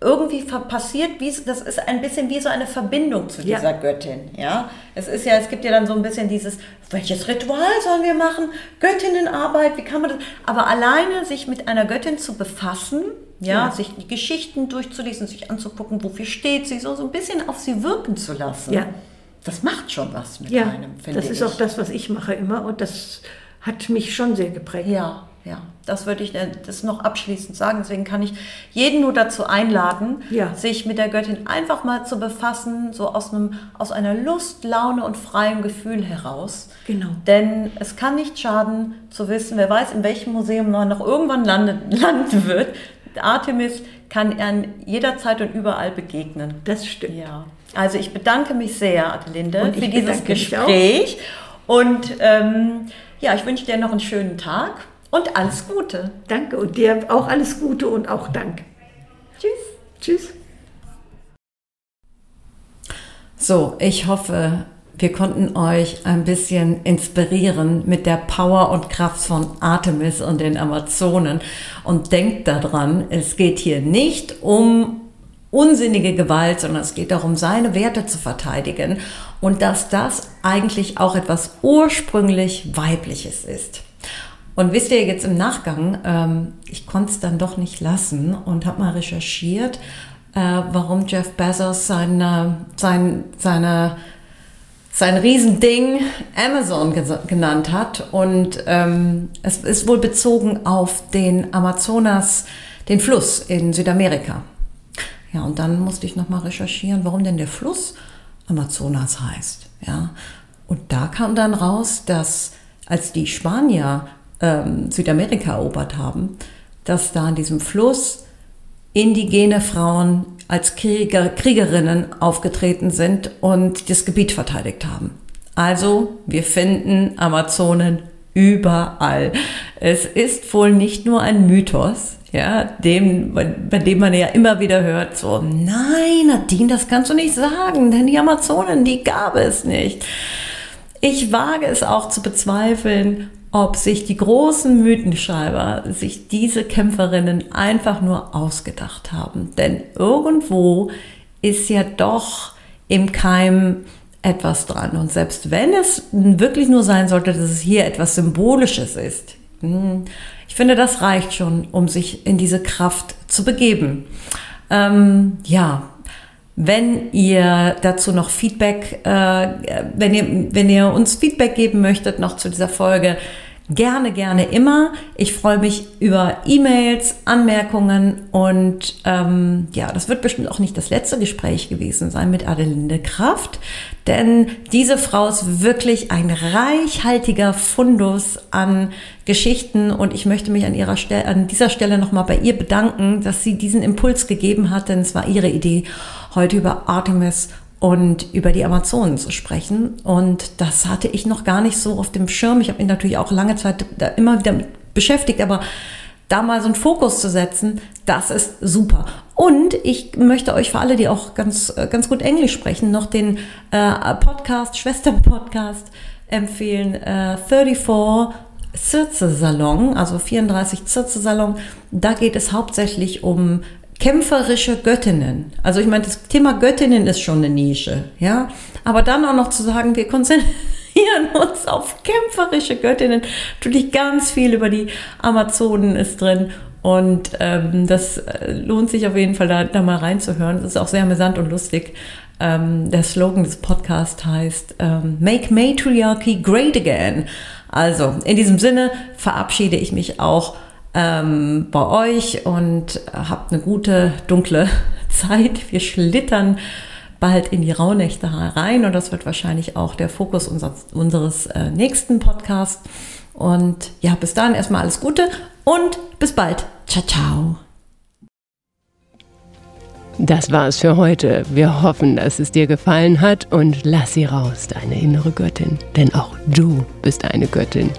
irgendwie passiert, wie, das ist ein bisschen wie so eine Verbindung zu Ja. dieser Göttin. Ja? Es ist ja, es gibt ja dann so ein bisschen dieses, welches Ritual sollen wir machen? Göttinnenarbeit, wie kann man das? Aber alleine sich mit einer Göttin zu befassen, ja, Ja. sich die Geschichten durchzulesen, sich anzugucken, wofür steht sie, so, so ein bisschen auf sie wirken zu lassen. Ja. Das macht schon was mit Ja, einem, finde das ich. ist auch das, was ich mache immer und das hat mich schon sehr geprägt. Ja, ja, das würde ich äh, das noch abschließend sagen. Deswegen kann ich jeden nur dazu einladen, Ja. sich mit der Göttin einfach mal zu befassen, so aus, einem, aus einer Lust, Laune und freiem Gefühl heraus. Genau. Denn es kann nicht schaden zu wissen, wer weiß, in welchem Museum man noch irgendwann landet, <laughs> landen wird. Artemis kann an jeder Zeit und überall begegnen. Das stimmt. Ja, also ich bedanke mich sehr, Adelinde, für dieses. Gespräch. Und ähm, ja, ich wünsche dir noch einen schönen Tag und alles Gute. Danke und dir auch alles Gute und auch Dank. Tschüss. Tschüss. So, ich hoffe, wir konnten euch ein bisschen inspirieren mit der Power und Kraft von Artemis und den Amazonen. Und denkt daran, es geht hier nicht um unsinnige Gewalt, sondern es geht darum, seine Werte zu verteidigen und dass das eigentlich auch etwas ursprünglich Weibliches ist. Und wisst ihr jetzt im Nachgang, ähm, ich konnte es dann doch nicht lassen und habe mal recherchiert, äh, warum Jeff Bezos seine, sein, seine, sein Riesending Amazon genannt hat. Und ähm, es ist wohl bezogen auf den Amazonas, den Fluss in Südamerika. Ja, und dann musste ich nochmal recherchieren, warum denn der Fluss Amazonas heißt. Ja, und da kam dann raus, dass als die Spanier ähm, Südamerika erobert haben, dass da an diesem Fluss indigene Frauen als Krieger, Kriegerinnen aufgetreten sind und das Gebiet verteidigt haben. Also, wir finden Amazonen überall. Es ist wohl nicht nur ein Mythos, ja, dem, bei, dem man ja immer wieder hört, so, nein, Nadine, das kannst du nicht sagen, denn die Amazonen, die gab es nicht. Ich wage es auch zu bezweifeln, ob sich die großen Mythenschreiber sich diese Kämpferinnen einfach nur ausgedacht haben. Denn irgendwo ist ja doch im Keim etwas dran. Und selbst wenn es wirklich nur sein sollte, dass es hier etwas Symbolisches ist, hm, ich finde, das reicht schon, um sich in diese Kraft zu begeben. Ähm, ja, wenn ihr dazu noch Feedback, äh, wenn, ihr, wenn ihr uns Feedback geben möchtet noch zu dieser Folge, gerne, gerne immer. Ich freue mich über E-Mails, Anmerkungen und ähm, ja, das wird bestimmt auch nicht das letzte Gespräch gewesen sein mit Adelinde Kraft, denn diese Frau ist wirklich ein reichhaltiger Fundus an Geschichten und ich möchte mich an, ihrer Stelle, an dieser Stelle nochmal bei ihr bedanken, dass sie diesen Impuls gegeben hat, denn es war ihre Idee, heute über Artemis und über die Amazonen zu sprechen. Und das hatte ich noch gar nicht so auf dem Schirm. Ich habe mich natürlich auch lange Zeit da immer wieder mit beschäftigt, aber da mal so einen Fokus zu setzen, das ist super. Und ich möchte euch für alle, die auch ganz, äh, ganz gut Englisch sprechen, noch den äh, Podcast, Schwestern-Podcast empfehlen. Äh, 34 Zirze Salon, also 34 Zirze Salon. Da geht es hauptsächlich um kämpferische Göttinnen. Also ich meine, das Thema Göttinnen ist schon eine Nische, ja. Aber dann auch noch zu sagen, wir konzentrieren <laughs> uns auf kämpferische Göttinnen. Natürlich ganz viel über die Amazonen ist drin. Und ähm, das äh, lohnt sich auf jeden Fall, da, da mal reinzuhören. Das ist auch sehr amüsant und lustig. Ähm, der Slogan des Podcasts heißt ähm, Make Matriarchy Great Again. Also in diesem Sinne verabschiede ich mich auch ähm, bei euch und habt eine gute dunkle <laughs> Zeit. Wir schlittern bald in die Rauhnächte herein und das wird wahrscheinlich auch der Fokus unseres, unseres äh, nächsten Podcasts. Und ja, bis dahin erstmal alles Gute und bis bald. Ciao, ciao. Das war's für heute. Wir hoffen, dass es dir gefallen hat und lass sie raus, deine innere Göttin. Denn auch du bist eine Göttin.